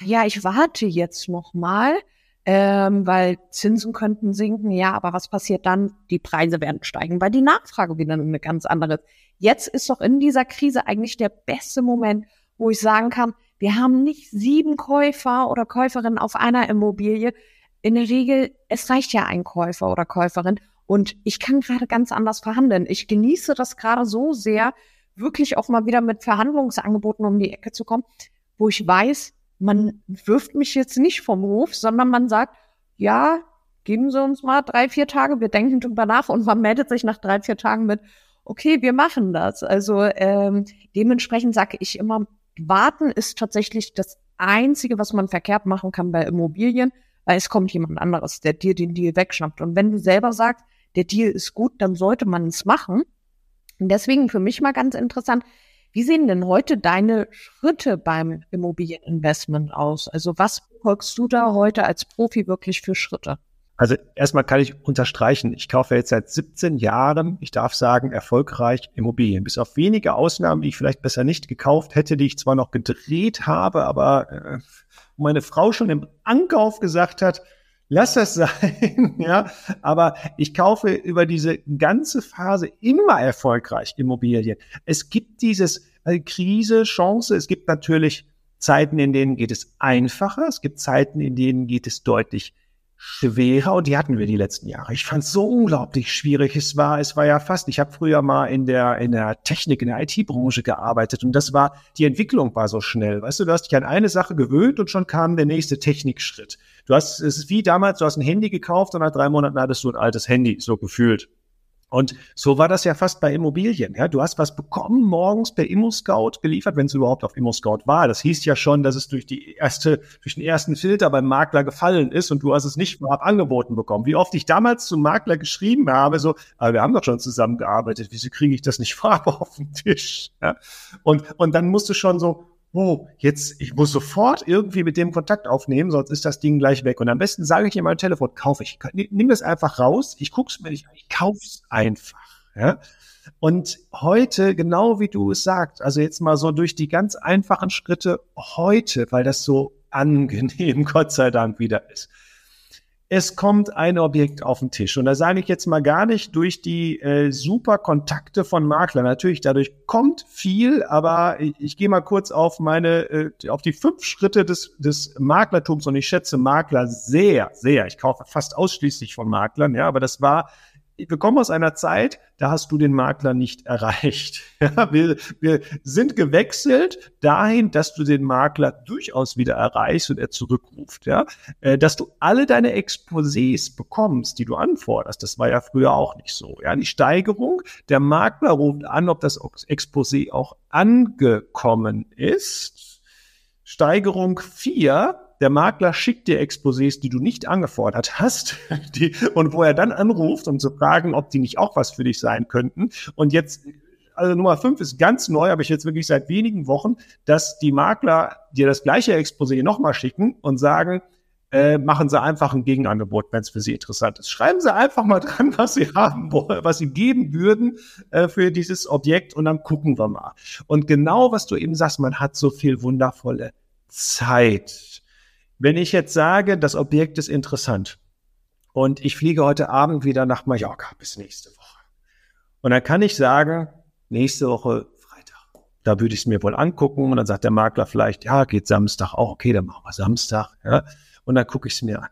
ja, ich warte jetzt noch mal, ähm, weil Zinsen könnten sinken. Ja, aber was passiert dann? Die Preise werden steigen, weil die Nachfrage wieder eine ganz andere ist. Jetzt ist doch in dieser Krise eigentlich der beste Moment, wo ich sagen kann, wir haben nicht sieben Käufer oder Käuferinnen auf einer Immobilie. In der Regel, es reicht ja ein Käufer oder Käuferin und ich kann gerade ganz anders verhandeln. Ich genieße das gerade so sehr, wirklich auch mal wieder mit Verhandlungsangeboten um die Ecke zu kommen, wo ich weiß, man wirft mich jetzt nicht vom Hof, sondern man sagt, ja, geben Sie uns mal drei, vier Tage, wir denken drüber nach und man meldet sich nach drei, vier Tagen mit, okay, wir machen das. Also ähm, dementsprechend sage ich immer, warten ist tatsächlich das Einzige, was man verkehrt machen kann bei Immobilien, weil es kommt jemand anderes, der dir den Deal wegschnappt. Und wenn du selber sagst, der Deal ist gut, dann sollte man es machen. Und deswegen für mich mal ganz interessant, wie sehen denn heute deine Schritte beim Immobilieninvestment aus? Also was folgst du da heute als Profi wirklich für Schritte? Also erstmal kann ich unterstreichen, ich kaufe jetzt seit 17 Jahren, ich darf sagen, erfolgreich Immobilien. Bis auf wenige Ausnahmen, die ich vielleicht besser nicht gekauft hätte, die ich zwar noch gedreht habe, aber äh, meine Frau schon im Ankauf gesagt hat, lass das sein, ja. Aber ich kaufe über diese ganze Phase immer erfolgreich Immobilien. Es gibt dieses äh, Krise, Chance. Es gibt natürlich Zeiten, in denen geht es einfacher. Es gibt Zeiten, in denen geht es deutlich schwerer und die hatten wir die letzten Jahre. Ich fand es so unglaublich schwierig. Es war, es war ja fast, ich habe früher mal in der, in der Technik, in der IT-Branche gearbeitet und das war, die Entwicklung war so schnell. Weißt du, du hast dich an eine Sache gewöhnt und schon kam der nächste Technikschritt. Du hast, es ist wie damals, du hast ein Handy gekauft und nach drei Monaten hattest du ein altes Handy, so gefühlt. Und so war das ja fast bei Immobilien. Ja, du hast was bekommen morgens per ImmoScout geliefert, wenn es überhaupt auf ImmoScout war. Das hieß ja schon, dass es durch die erste, durch den ersten Filter beim Makler gefallen ist und du hast es nicht vorab angeboten bekommen. Wie oft ich damals zum Makler geschrieben habe, so, aber wir haben doch schon zusammengearbeitet. Wieso kriege ich das nicht vorab auf den Tisch? Ja? Und, und dann musst du schon so, oh, jetzt, ich muss sofort irgendwie mit dem Kontakt aufnehmen, sonst ist das Ding gleich weg. Und am besten sage ich dir mein Telefon, kaufe ich. Nimm das einfach raus, ich guck's mir nicht an, ich kauf's einfach. Ja? Und heute, genau wie du es sagst, also jetzt mal so durch die ganz einfachen Schritte heute, weil das so angenehm, Gott sei Dank, wieder ist. Es kommt ein Objekt auf den Tisch. Und da sage ich jetzt mal gar nicht durch die äh, super Kontakte von Maklern. Natürlich, dadurch kommt viel, aber ich, ich gehe mal kurz auf meine, äh, auf die fünf Schritte des, des Maklertums und ich schätze Makler sehr, sehr. Ich kaufe fast ausschließlich von Maklern, ja, aber das war wir kommen aus einer Zeit, da hast du den Makler nicht erreicht. Ja, wir, wir sind gewechselt dahin, dass du den Makler durchaus wieder erreichst und er zurückruft. Ja, äh, dass du alle deine Exposés bekommst, die du anforderst. Das war ja früher auch nicht so. Ja, die Steigerung, der Makler ruft an, ob das Exposé auch angekommen ist. Steigerung vier der Makler schickt dir Exposés, die du nicht angefordert hast, die, und wo er dann anruft, um zu fragen, ob die nicht auch was für dich sein könnten. Und jetzt, also Nummer fünf ist ganz neu, aber ich jetzt wirklich seit wenigen Wochen, dass die Makler dir das gleiche Exposé nochmal schicken und sagen, äh, machen Sie einfach ein Gegenangebot, wenn es für Sie interessant ist. Schreiben Sie einfach mal dran, was Sie haben, was Sie geben würden äh, für dieses Objekt und dann gucken wir mal. Und genau, was du eben sagst, man hat so viel wundervolle Zeit. Wenn ich jetzt sage, das Objekt ist interessant und ich fliege heute Abend wieder nach Mallorca bis nächste Woche. Und dann kann ich sagen, nächste Woche Freitag. Da würde ich es mir wohl angucken und dann sagt der Makler vielleicht, ja, geht Samstag auch, okay, dann machen wir Samstag. Ja, und dann gucke ich es mir an.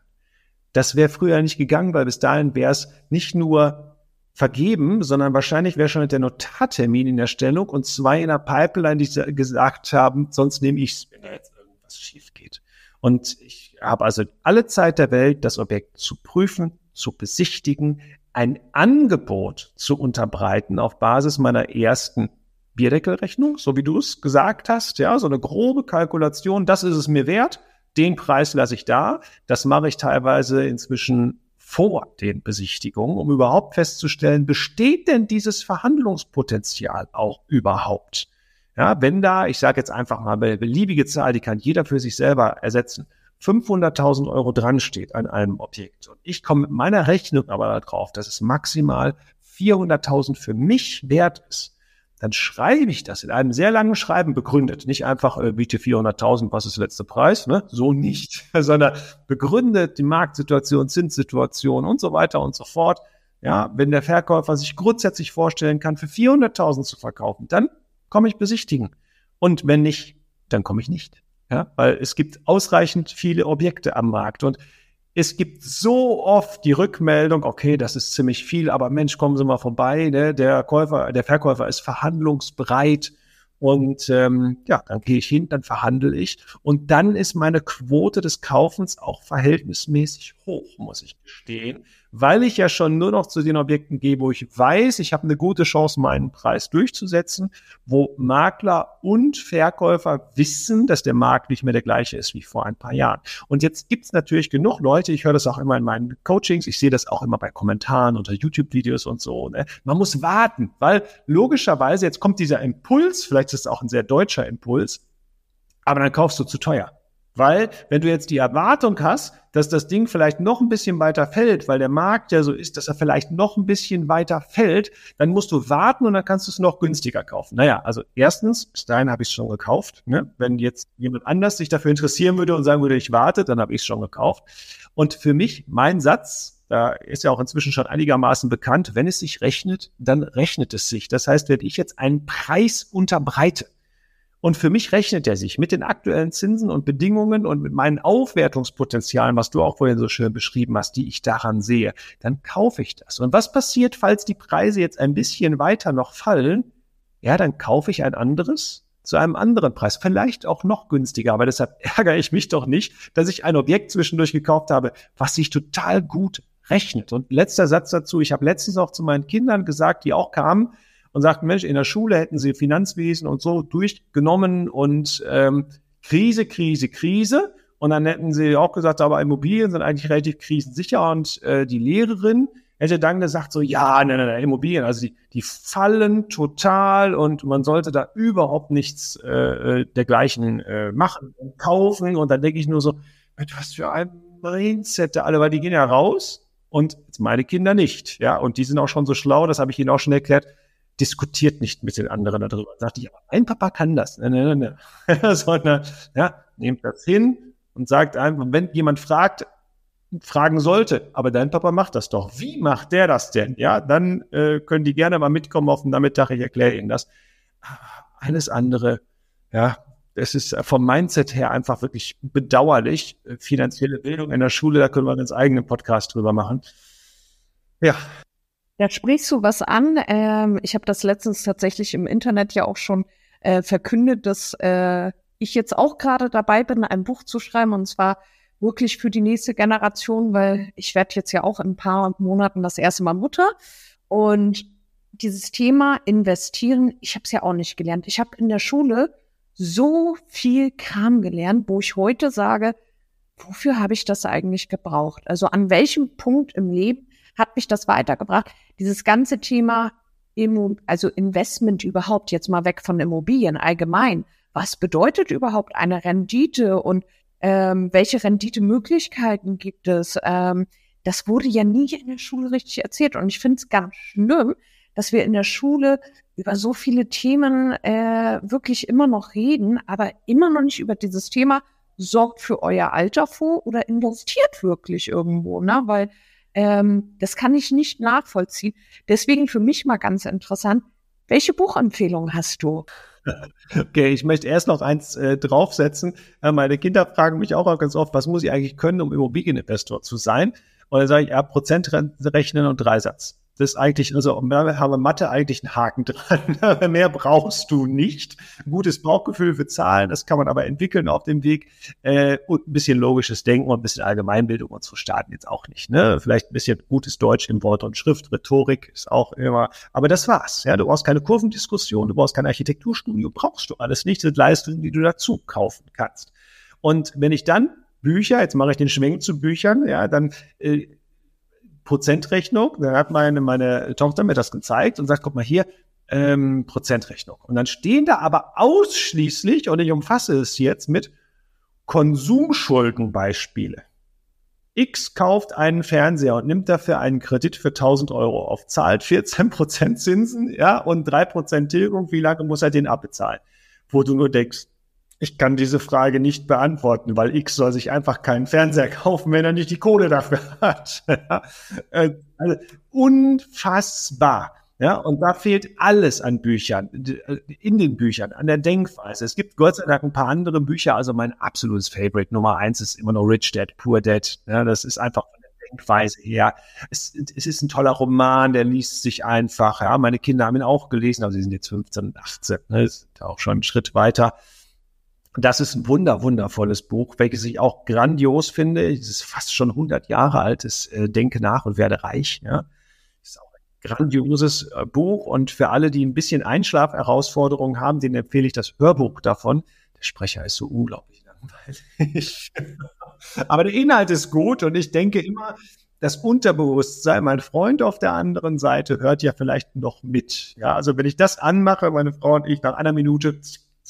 Das wäre früher nicht gegangen, weil bis dahin wäre es nicht nur vergeben, sondern wahrscheinlich wäre schon der Notartermin in der Stellung und zwei in der Pipeline, die gesagt haben, sonst nehme ich es, wenn da jetzt irgendwas schief geht. Und ich habe also alle Zeit der Welt, das Objekt zu prüfen, zu besichtigen, ein Angebot zu unterbreiten auf Basis meiner ersten Bierdeckelrechnung, so wie du es gesagt hast, ja, so eine grobe Kalkulation, das ist es mir wert, den Preis lasse ich da. Das mache ich teilweise inzwischen vor den Besichtigungen, um überhaupt festzustellen, besteht denn dieses Verhandlungspotenzial auch überhaupt? Ja, wenn da, ich sage jetzt einfach mal eine beliebige Zahl, die kann jeder für sich selber ersetzen, 500.000 Euro dran steht an einem Objekt und ich komme mit meiner Rechnung aber darauf, dass es maximal 400.000 für mich wert ist, dann schreibe ich das in einem sehr langen Schreiben begründet. Nicht einfach, äh, biete 400.000, was ist der letzte Preis? Ne? So nicht, sondern begründet die Marktsituation, Zinssituation und so weiter und so fort. Ja, wenn der Verkäufer sich grundsätzlich vorstellen kann, für 400.000 zu verkaufen, dann komme ich besichtigen. Und wenn nicht, dann komme ich nicht. Ja, weil es gibt ausreichend viele Objekte am Markt und es gibt so oft die Rückmeldung, okay, das ist ziemlich viel, aber Mensch, kommen Sie mal vorbei, ne? der Käufer, der Verkäufer ist verhandlungsbereit und ähm, ja, dann gehe ich hin, dann verhandle ich und dann ist meine Quote des Kaufens auch verhältnismäßig hoch, muss ich gestehen weil ich ja schon nur noch zu den Objekten gehe, wo ich weiß, ich habe eine gute Chance, meinen Preis durchzusetzen, wo Makler und Verkäufer wissen, dass der Markt nicht mehr der gleiche ist wie vor ein paar Jahren. Und jetzt gibt's natürlich genug Leute, ich höre das auch immer in meinen Coachings, ich sehe das auch immer bei Kommentaren unter YouTube-Videos und so. Ne? Man muss warten, weil logischerweise jetzt kommt dieser Impuls, vielleicht ist es auch ein sehr deutscher Impuls, aber dann kaufst du zu teuer. Weil, wenn du jetzt die Erwartung hast, dass das Ding vielleicht noch ein bisschen weiter fällt, weil der Markt ja so ist, dass er vielleicht noch ein bisschen weiter fällt, dann musst du warten und dann kannst du es noch günstiger kaufen. Naja, also erstens, bis dahin habe ich es schon gekauft. Ne? Wenn jetzt jemand anders sich dafür interessieren würde und sagen würde, ich warte, dann habe ich es schon gekauft. Und für mich, mein Satz, da ist ja auch inzwischen schon einigermaßen bekannt, wenn es sich rechnet, dann rechnet es sich. Das heißt, wenn ich jetzt einen Preis unterbreite, und für mich rechnet er sich mit den aktuellen Zinsen und Bedingungen und mit meinen Aufwertungspotenzialen, was du auch vorhin so schön beschrieben hast, die ich daran sehe. Dann kaufe ich das. Und was passiert, falls die Preise jetzt ein bisschen weiter noch fallen? Ja, dann kaufe ich ein anderes zu einem anderen Preis, vielleicht auch noch günstiger. Aber deshalb ärgere ich mich doch nicht, dass ich ein Objekt zwischendurch gekauft habe, was sich total gut rechnet. Und letzter Satz dazu. Ich habe letztens auch zu meinen Kindern gesagt, die auch kamen, und sagten, Mensch, in der Schule hätten sie Finanzwesen und so durchgenommen und ähm, Krise, Krise, Krise. Und dann hätten sie auch gesagt, aber Immobilien sind eigentlich relativ krisensicher. Und äh, die Lehrerin hätte dann gesagt, so, ja, nein, nein, nein, Immobilien, also die, die fallen total und man sollte da überhaupt nichts äh, äh dergleichen äh, machen und kaufen. Und dann denke ich nur so, mit was für ein Mindset alle, weil die gehen ja raus und meine Kinder nicht. Ja, und die sind auch schon so schlau, das habe ich ihnen auch schon erklärt diskutiert nicht mit den anderen darüber. Sagt ich, aber mein Papa kann das. Nein, nein, nein. Sondern, ja, nehmt das hin und sagt einfach, wenn jemand fragt, fragen sollte, aber dein Papa macht das doch. Wie macht der das denn? Ja, dann äh, können die gerne mal mitkommen auf den Nachmittag, ich erkläre Ihnen das. Alles andere, ja, es ist vom Mindset her einfach wirklich bedauerlich. Finanzielle Bildung in der Schule, da können wir einen ganz eigenen Podcast drüber machen. Ja. Da sprichst du was an. Ähm, ich habe das letztens tatsächlich im Internet ja auch schon äh, verkündet, dass äh, ich jetzt auch gerade dabei bin, ein Buch zu schreiben und zwar wirklich für die nächste Generation, weil ich werde jetzt ja auch in ein paar Monaten das erste Mal Mutter und dieses Thema investieren, ich habe es ja auch nicht gelernt. Ich habe in der Schule so viel Kram gelernt, wo ich heute sage, wofür habe ich das eigentlich gebraucht? Also an welchem Punkt im Leben hat mich das weitergebracht? Dieses ganze Thema, also Investment überhaupt, jetzt mal weg von Immobilien allgemein. Was bedeutet überhaupt eine Rendite und ähm, welche Renditemöglichkeiten gibt es? Ähm, das wurde ja nie in der Schule richtig erzählt. Und ich finde es ganz schlimm, dass wir in der Schule über so viele Themen äh, wirklich immer noch reden, aber immer noch nicht über dieses Thema sorgt für euer Alter vor oder investiert wirklich irgendwo, ne? Weil ähm, das kann ich nicht nachvollziehen. Deswegen für mich mal ganz interessant, welche Buchempfehlung hast du? Okay, ich möchte erst noch eins äh, draufsetzen. Äh, meine Kinder fragen mich auch ganz oft, was muss ich eigentlich können, um Immobilieninvestor zu sein? Und dann sage ich, ja, Prozent rechnen und Dreisatz. Das ist eigentlich, also wir haben Mathe eigentlich einen Haken dran. Mehr brauchst du nicht. Gutes Bauchgefühl für Zahlen, das kann man aber entwickeln auf dem Weg. Äh, und ein bisschen logisches Denken und ein bisschen Allgemeinbildung und so starten jetzt auch nicht. Ne? Vielleicht ein bisschen gutes Deutsch in Wort und Schrift, Rhetorik ist auch immer. Aber das war's. Ja, du brauchst keine Kurvendiskussion, du brauchst kein Architekturstudio, brauchst du alles nicht. Das sind Leistungen, die du dazu kaufen kannst. Und wenn ich dann Bücher, jetzt mache ich den Schwenk zu Büchern, ja, dann äh, Prozentrechnung. Dann hat meine, meine Tochter mir das gezeigt und sagt, guck mal hier, ähm, Prozentrechnung. Und dann stehen da aber ausschließlich, und ich umfasse es jetzt mit Konsumschuldenbeispiele. X kauft einen Fernseher und nimmt dafür einen Kredit für 1000 Euro auf, zahlt 14% Zinsen, ja, und 3% Tilgung. Wie lange muss er den abbezahlen? Wo du nur denkst, ich kann diese Frage nicht beantworten, weil X soll sich einfach keinen Fernseher kaufen, wenn er nicht die Kohle dafür hat. Äh, also, unfassbar. Ja, und da fehlt alles an Büchern, äh, in den Büchern, an der Denkweise. Es gibt Gott sei Dank ein paar andere Bücher, also mein absolutes Favorite Nummer eins ist immer noch Rich Dad, Poor Dad. Ja, das ist einfach von der Denkweise her. Es, es ist ein toller Roman, der liest sich einfach. Ja, meine Kinder haben ihn auch gelesen, aber sie sind jetzt 15 und 18. Ne, ist auch schon einen Schritt weiter. Das ist ein wunder, wundervolles Buch, welches ich auch grandios finde. Es ist fast schon 100 Jahre altes äh, Denke nach und werde reich. Ja. ist auch ein grandioses äh, Buch und für alle, die ein bisschen Einschlafherausforderungen haben, denen empfehle ich das Hörbuch davon. Der Sprecher ist so unglaublich langweilig. Aber der Inhalt ist gut und ich denke immer, das Unterbewusstsein, mein Freund auf der anderen Seite hört ja vielleicht noch mit. Ja, also wenn ich das anmache, meine Frau und ich nach einer Minute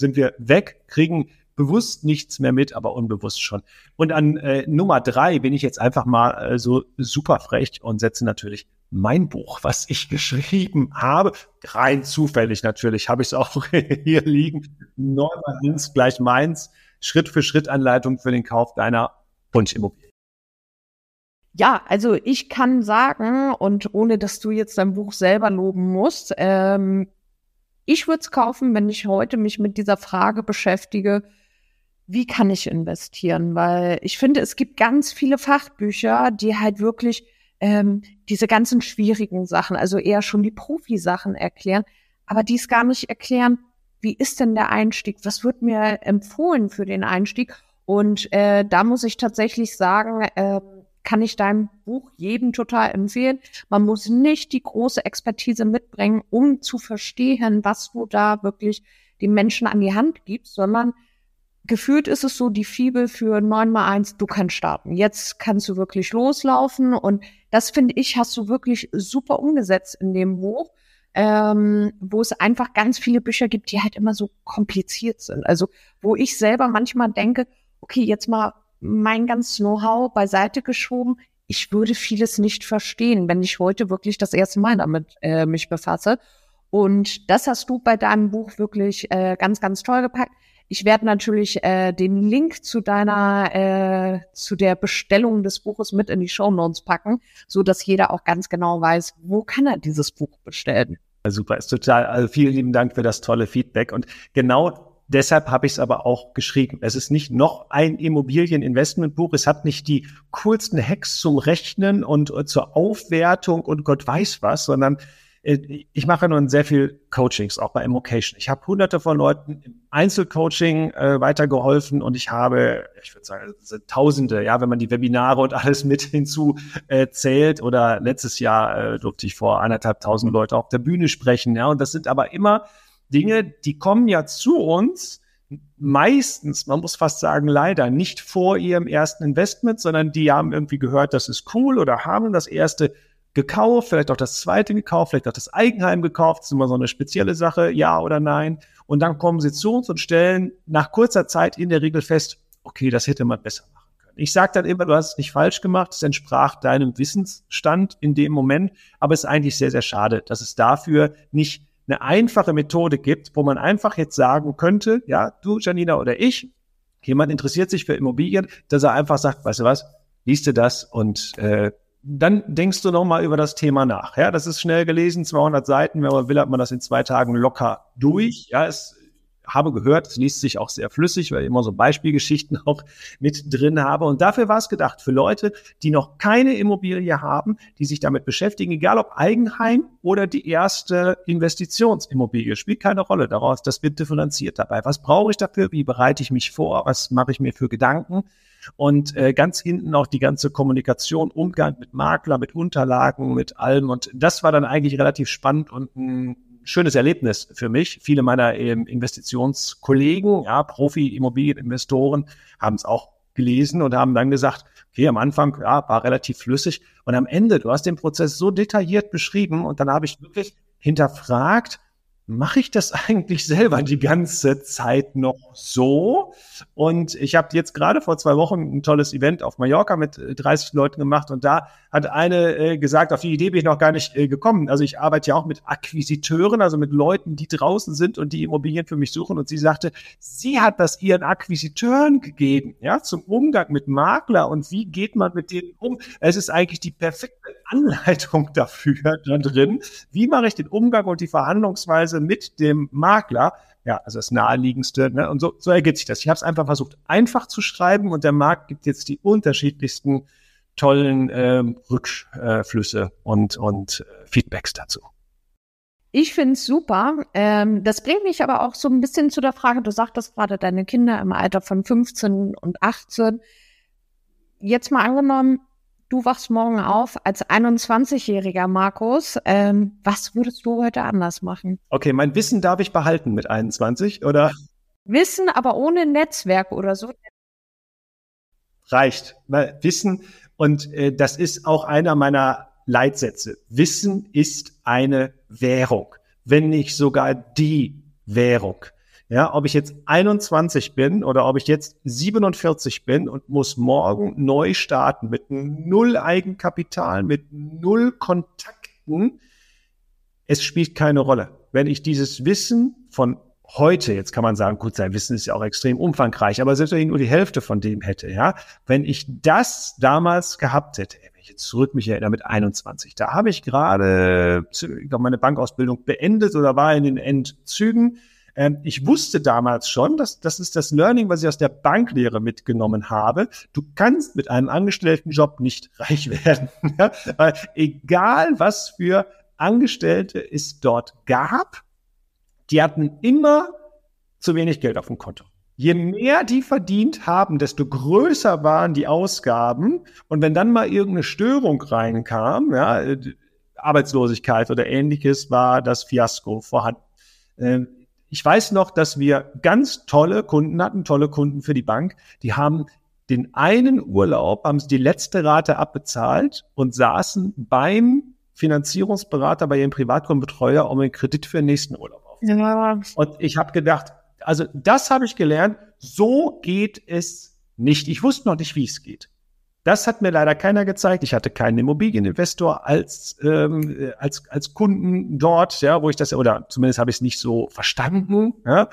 sind wir weg, kriegen bewusst nichts mehr mit, aber unbewusst schon. Und an äh, Nummer drei bin ich jetzt einfach mal äh, so super frech und setze natürlich mein Buch, was ich geschrieben habe, rein zufällig natürlich, habe ich es auch hier liegen. Neumann gleich meins. Schritt für Schritt Anleitung für den Kauf deiner Wunschimmobilie. Ja, also ich kann sagen, und ohne dass du jetzt dein Buch selber loben musst, ähm, ich würde es kaufen, wenn ich heute mich mit dieser Frage beschäftige, wie kann ich investieren? Weil ich finde, es gibt ganz viele Fachbücher, die halt wirklich ähm, diese ganzen schwierigen Sachen, also eher schon die Profi-Sachen erklären, aber die es gar nicht erklären, wie ist denn der Einstieg? Was wird mir empfohlen für den Einstieg? Und äh, da muss ich tatsächlich sagen, äh, kann ich dein Buch jedem total empfehlen. Man muss nicht die große Expertise mitbringen, um zu verstehen, was du da wirklich den Menschen an die Hand gibst, sondern gefühlt ist es so die Fibel für 9 mal 1, du kannst starten. Jetzt kannst du wirklich loslaufen und das finde ich, hast du wirklich super umgesetzt in dem Buch, ähm, wo es einfach ganz viele Bücher gibt, die halt immer so kompliziert sind. Also wo ich selber manchmal denke, okay, jetzt mal mein ganzes Know-how beiseite geschoben. Ich würde vieles nicht verstehen, wenn ich heute wirklich das erste Mal damit äh, mich befasse. Und das hast du bei deinem Buch wirklich äh, ganz, ganz toll gepackt. Ich werde natürlich äh, den Link zu deiner, äh, zu der Bestellung des Buches mit in die Show Notes packen, so dass jeder auch ganz genau weiß, wo kann er dieses Buch bestellen. Super, ist total. Also vielen lieben Dank für das tolle Feedback. Und genau Deshalb habe ich es aber auch geschrieben. Es ist nicht noch ein Immobilieninvestmentbuch. Es hat nicht die coolsten Hacks zum Rechnen und äh, zur Aufwertung und Gott weiß was, sondern äh, ich mache nun sehr viel Coachings, auch bei Immocation. Ich habe hunderte von Leuten im Einzelcoaching äh, weitergeholfen und ich habe, ich würde sagen, Tausende, ja, wenn man die Webinare und alles mit hinzu äh, zählt. Oder letztes Jahr äh, durfte ich vor anderthalb tausend Leute auf der Bühne sprechen. Ja, und das sind aber immer Dinge, die kommen ja zu uns meistens, man muss fast sagen, leider nicht vor ihrem ersten Investment, sondern die haben irgendwie gehört, das ist cool oder haben das erste gekauft, vielleicht auch das zweite gekauft, vielleicht auch das Eigenheim gekauft, das ist immer so eine spezielle Sache, ja oder nein. Und dann kommen sie zu uns und stellen nach kurzer Zeit in der Regel fest, okay, das hätte man besser machen können. Ich sage dann immer, du hast es nicht falsch gemacht, es entsprach deinem Wissensstand in dem Moment, aber es ist eigentlich sehr, sehr schade, dass es dafür nicht eine einfache Methode gibt, wo man einfach jetzt sagen könnte, ja, du, Janina oder ich, jemand interessiert sich für Immobilien, dass er einfach sagt, weißt du was, liest du das und äh, dann denkst du nochmal über das Thema nach. Ja, das ist schnell gelesen, 200 Seiten. Wenn man will, hat man das in zwei Tagen locker durch. Ja, es habe gehört, es liest sich auch sehr flüssig, weil ich immer so Beispielgeschichten auch mit drin habe. Und dafür war es gedacht, für Leute, die noch keine Immobilie haben, die sich damit beschäftigen, egal ob Eigenheim oder die erste Investitionsimmobilie, spielt keine Rolle daraus. Das wird differenziert dabei. Was brauche ich dafür? Wie bereite ich mich vor? Was mache ich mir für Gedanken? Und äh, ganz hinten auch die ganze Kommunikation, Umgang mit Makler, mit Unterlagen, mit allem. Und das war dann eigentlich relativ spannend und ein schönes Erlebnis für mich. Viele meiner ähm, Investitionskollegen, ja, Profi-Immobilieninvestoren, haben es auch gelesen und haben dann gesagt, okay, am Anfang ja, war relativ flüssig und am Ende, du hast den Prozess so detailliert beschrieben und dann habe ich wirklich hinterfragt, mache ich das eigentlich selber die ganze Zeit noch so? Und ich habe jetzt gerade vor zwei Wochen ein tolles Event auf Mallorca mit 30 äh, Leuten gemacht und da hat eine äh, gesagt, auf die Idee bin ich noch gar nicht äh, gekommen. Also ich arbeite ja auch mit Akquisiteuren, also mit Leuten, die draußen sind und die Immobilien für mich suchen. Und sie sagte, sie hat das ihren Akquisiteuren gegeben, ja, zum Umgang mit Makler und wie geht man mit denen um? Es ist eigentlich die perfekte Anleitung dafür da drin. Wie mache ich den Umgang und die Verhandlungsweise mit dem Makler? Ja, also das naheliegendste. Ne? Und so, so ergibt sich das. Ich habe es einfach versucht, einfach zu schreiben und der Markt gibt jetzt die unterschiedlichsten tollen ähm, Rückflüsse und, und äh, Feedbacks dazu. Ich finde es super. Ähm, das bringt mich aber auch so ein bisschen zu der Frage, du sagtest gerade deine Kinder im Alter von 15 und 18. Jetzt mal angenommen, du wachst morgen auf als 21-jähriger Markus. Ähm, was würdest du heute anders machen? Okay, mein Wissen darf ich behalten mit 21, oder? Wissen, aber ohne Netzwerk oder so. Reicht. Wissen, und äh, das ist auch einer meiner Leitsätze. Wissen ist eine Währung, wenn nicht sogar die Währung. Ja, ob ich jetzt 21 bin oder ob ich jetzt 47 bin und muss morgen neu starten mit null Eigenkapital, mit null Kontakten, es spielt keine Rolle. Wenn ich dieses Wissen von heute, jetzt kann man sagen, gut, sein Wissen ist ja auch extrem umfangreich, aber selbst wenn ich nur die Hälfte von dem hätte, ja, wenn ich das damals gehabt hätte, wenn ich jetzt zurück mich erinnere mit 21, da habe ich gerade meine Bankausbildung beendet oder war in den Endzügen, ähm, ich wusste damals schon, dass das ist das Learning, was ich aus der Banklehre mitgenommen habe. Du kannst mit einem Angestelltenjob nicht reich werden. Weil egal was für Angestellte es dort gab, die hatten immer zu wenig Geld auf dem Konto. Je mehr die verdient haben, desto größer waren die Ausgaben. Und wenn dann mal irgendeine Störung reinkam, ja, Arbeitslosigkeit oder ähnliches, war das Fiasko vorhanden. Ähm, ich weiß noch, dass wir ganz tolle Kunden hatten, tolle Kunden für die Bank. Die haben den einen Urlaub, haben sie die letzte Rate abbezahlt und saßen beim Finanzierungsberater, bei ihrem Privatkundenbetreuer, um einen Kredit für den nächsten Urlaub aufzunehmen. Ja. Und ich habe gedacht, also das habe ich gelernt, so geht es nicht. Ich wusste noch nicht, wie es geht. Das hat mir leider keiner gezeigt. Ich hatte keinen Immobilieninvestor als, ähm, als, als Kunden dort, ja, wo ich das, oder zumindest habe ich es nicht so verstanden. Ja.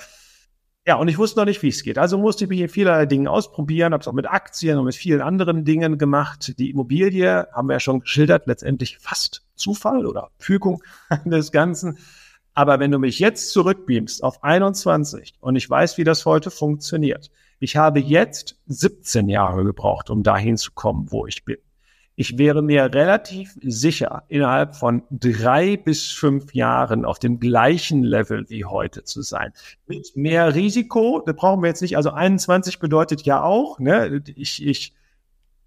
Ja, und ich wusste noch nicht, wie es geht. Also musste ich mich in vielerlei Dingen ausprobieren, habe es auch mit Aktien und mit vielen anderen Dingen gemacht. Die Immobilie haben wir ja schon geschildert, letztendlich fast Zufall oder Fügung des Ganzen. Aber wenn du mich jetzt zurückbeamst auf 21 und ich weiß, wie das heute funktioniert, ich habe jetzt 17 Jahre gebraucht, um dahin zu kommen, wo ich bin. Ich wäre mir relativ sicher, innerhalb von drei bis fünf Jahren auf dem gleichen Level wie heute zu sein. Mit mehr Risiko, da brauchen wir jetzt nicht, also 21 bedeutet ja auch, ne, ich, ich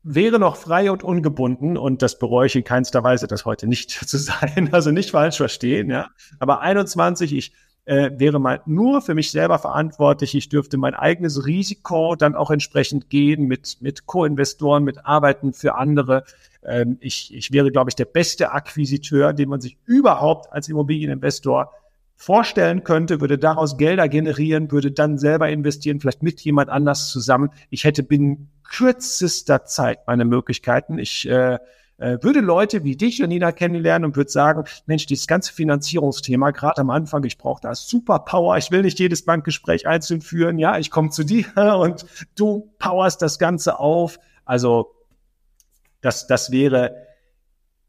wäre noch frei und ungebunden und das bereue ich in keinster Weise, das heute nicht zu sein. Also nicht falsch verstehen, ja. Aber 21, ich äh, wäre mal nur für mich selber verantwortlich. Ich dürfte mein eigenes Risiko dann auch entsprechend gehen mit, mit Co-Investoren, mit Arbeiten für andere. Ähm, ich, ich wäre, glaube ich, der beste Akquisiteur, den man sich überhaupt als Immobilieninvestor vorstellen könnte, würde daraus Gelder generieren, würde dann selber investieren, vielleicht mit jemand anders zusammen. Ich hätte binnen kürzester Zeit meine Möglichkeiten. Ich äh, äh, würde Leute wie dich, Janina, kennenlernen und würde sagen, Mensch, dieses ganze Finanzierungsthema, gerade am Anfang, ich brauche da Superpower, ich will nicht jedes Bankgespräch einzeln führen, ja, ich komme zu dir und du powerst das Ganze auf. Also das, das wäre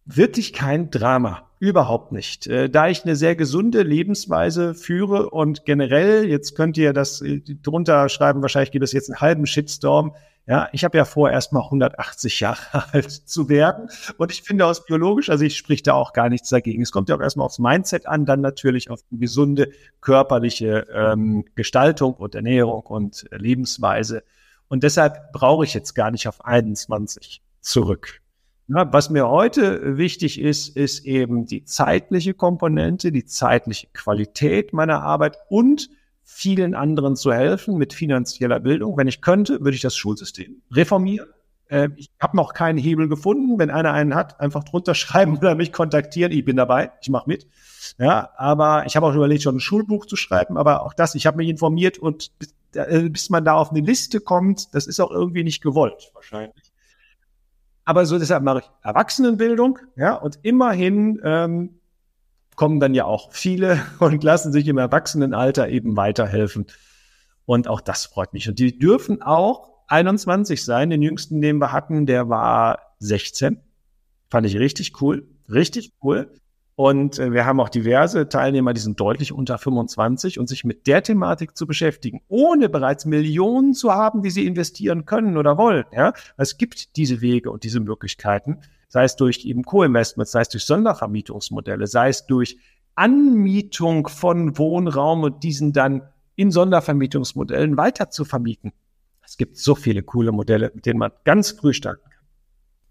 wirklich kein Drama. Überhaupt nicht. Äh, da ich eine sehr gesunde Lebensweise führe und generell, jetzt könnt ihr das äh, drunter schreiben, wahrscheinlich gibt es jetzt einen halben Shitstorm, ja, ich habe ja vor, erst mal 180 Jahre alt zu werden. Und ich finde aus biologischer Sicht spricht da auch gar nichts dagegen. Es kommt ja auch erstmal aufs Mindset an, dann natürlich auf die gesunde körperliche ähm, Gestaltung und Ernährung und äh, Lebensweise. Und deshalb brauche ich jetzt gar nicht auf 21 zurück. Ja, was mir heute wichtig ist, ist eben die zeitliche Komponente, die zeitliche Qualität meiner Arbeit und vielen anderen zu helfen mit finanzieller Bildung. Wenn ich könnte, würde ich das Schulsystem reformieren. Äh, ich habe noch keinen Hebel gefunden. Wenn einer einen hat, einfach drunter schreiben oder mich kontaktieren. Ich bin dabei, ich mache mit. Ja, aber ich habe auch überlegt, schon ein Schulbuch zu schreiben. Aber auch das, ich habe mich informiert und bis, äh, bis man da auf eine Liste kommt, das ist auch irgendwie nicht gewollt, wahrscheinlich. Aber so deshalb mache ich Erwachsenenbildung, ja, und immerhin ähm, kommen dann ja auch viele und lassen sich im Erwachsenenalter eben weiterhelfen. Und auch das freut mich. Und die dürfen auch 21 sein. Den jüngsten, den wir hatten, der war 16. Fand ich richtig cool. Richtig cool. Und äh, wir haben auch diverse Teilnehmer, die sind deutlich unter 25 und sich mit der Thematik zu beschäftigen, ohne bereits Millionen zu haben, die sie investieren können oder wollen. Ja, es gibt diese Wege und diese Möglichkeiten sei es durch eben Co-Investments, sei es durch Sondervermietungsmodelle, sei es durch Anmietung von Wohnraum und diesen dann in Sondervermietungsmodellen weiter zu vermieten. Es gibt so viele coole Modelle, mit denen man ganz früh starten kann.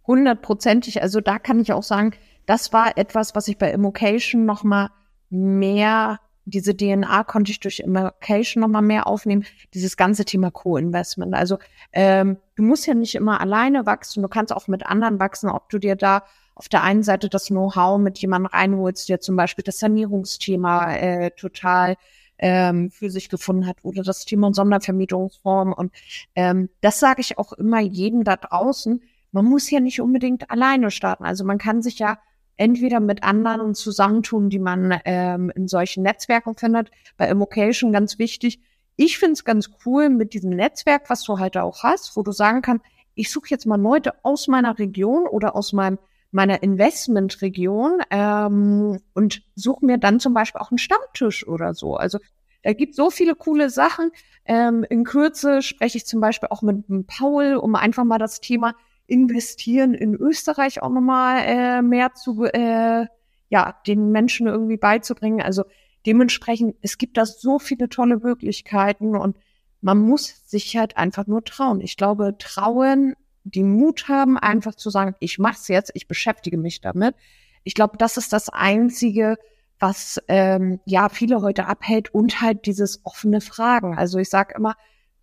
Hundertprozentig. Also da kann ich auch sagen, das war etwas, was ich bei Immocation nochmal mehr diese DNA konnte ich durch Immercation nochmal mehr aufnehmen, dieses ganze Thema Co-Investment. Also ähm, du musst ja nicht immer alleine wachsen, du kannst auch mit anderen wachsen, ob du dir da auf der einen Seite das Know-how mit jemandem reinholst, der zum Beispiel das Sanierungsthema äh, total ähm, für sich gefunden hat oder das Thema Sondervermietungsform. Und ähm, das sage ich auch immer jedem da draußen. Man muss ja nicht unbedingt alleine starten. Also man kann sich ja entweder mit anderen zusammentun, die man ähm, in solchen Netzwerken findet. Bei Immocation ganz wichtig. Ich finde es ganz cool mit diesem Netzwerk, was du halt auch hast, wo du sagen kannst, ich suche jetzt mal Leute aus meiner Region oder aus meinem meiner Investmentregion ähm, und suche mir dann zum Beispiel auch einen Stammtisch oder so. Also da gibt so viele coole Sachen. Ähm, in Kürze spreche ich zum Beispiel auch mit, mit Paul, um einfach mal das Thema investieren in Österreich auch nochmal äh, mehr zu, äh, ja, den Menschen irgendwie beizubringen. Also dementsprechend, es gibt da so viele tolle Möglichkeiten und man muss sich halt einfach nur trauen. Ich glaube, trauen, die Mut haben, einfach zu sagen, ich mach's jetzt, ich beschäftige mich damit. Ich glaube, das ist das Einzige, was ähm, ja viele heute abhält und halt dieses offene Fragen. Also ich sage immer,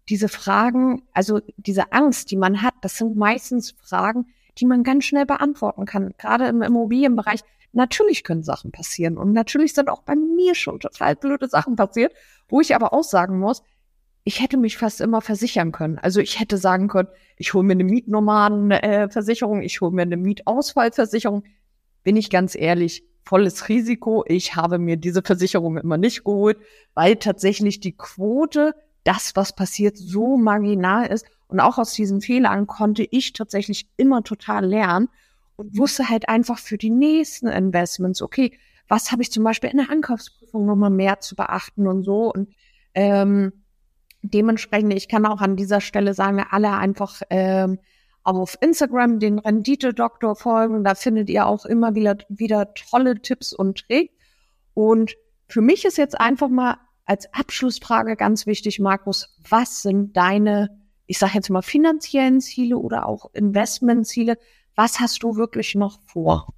diese Fragen, also diese Angst, die man hat, das sind meistens Fragen, die man ganz schnell beantworten kann. Gerade im Immobilienbereich. Natürlich können Sachen passieren und natürlich sind auch bei mir schon total blöde Sachen passiert, wo ich aber auch sagen muss, ich hätte mich fast immer versichern können. Also ich hätte sagen können, ich hole mir eine Mietnomadenversicherung, äh, ich hole mir eine Mietausfallversicherung. Bin ich ganz ehrlich, volles Risiko. Ich habe mir diese Versicherung immer nicht geholt, weil tatsächlich die Quote das, was passiert, so marginal ist. Und auch aus diesen Fehlern konnte ich tatsächlich immer total lernen und wusste halt einfach für die nächsten Investments, okay, was habe ich zum Beispiel in der Ankaufsprüfung nochmal mehr zu beachten und so. Und ähm, dementsprechend, ich kann auch an dieser Stelle sagen, alle einfach ähm, auf Instagram den Rendite-Doktor folgen. Da findet ihr auch immer wieder, wieder tolle Tipps und Tricks. Und für mich ist jetzt einfach mal als Abschlussfrage ganz wichtig, Markus, was sind deine, ich sage jetzt mal, finanziellen Ziele oder auch Investmentziele? Was hast du wirklich noch vor?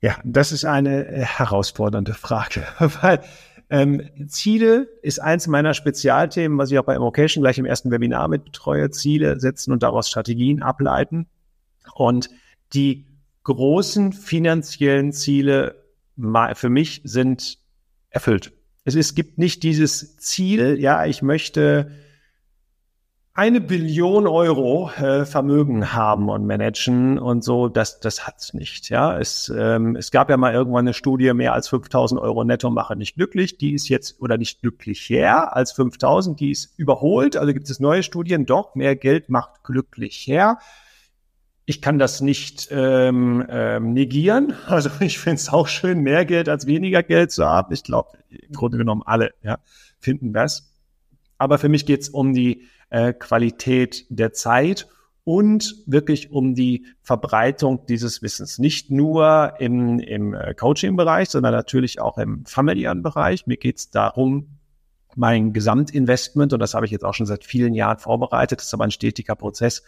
Ja, das ist eine äh, herausfordernde Frage, weil ähm, Ziele ist eins meiner Spezialthemen, was ich auch bei Immocation gleich im ersten Webinar mit betreue. Ziele setzen und daraus Strategien ableiten. Und die großen finanziellen Ziele für mich sind erfüllt. Es, es gibt nicht dieses Ziel, ja, ich möchte eine Billion Euro äh, Vermögen haben und managen und so, das, das hat's nicht. Ja, es, ähm, es gab ja mal irgendwann eine Studie, mehr als 5000 Euro netto machen nicht glücklich. Die ist jetzt oder nicht glücklicher als 5000, die ist überholt. Also gibt es neue Studien, doch, mehr Geld macht glücklicher. Ich kann das nicht ähm, ähm, negieren. Also ich finde es auch schön, mehr Geld als weniger Geld zu haben. Ich glaube, im Grunde genommen alle ja, finden das. Aber für mich geht es um die äh, Qualität der Zeit und wirklich um die Verbreitung dieses Wissens. Nicht nur im, im äh, Coaching-Bereich, sondern natürlich auch im familiären Bereich. Mir geht es darum, mein Gesamtinvestment, und das habe ich jetzt auch schon seit vielen Jahren vorbereitet, das ist aber ein stetiger Prozess,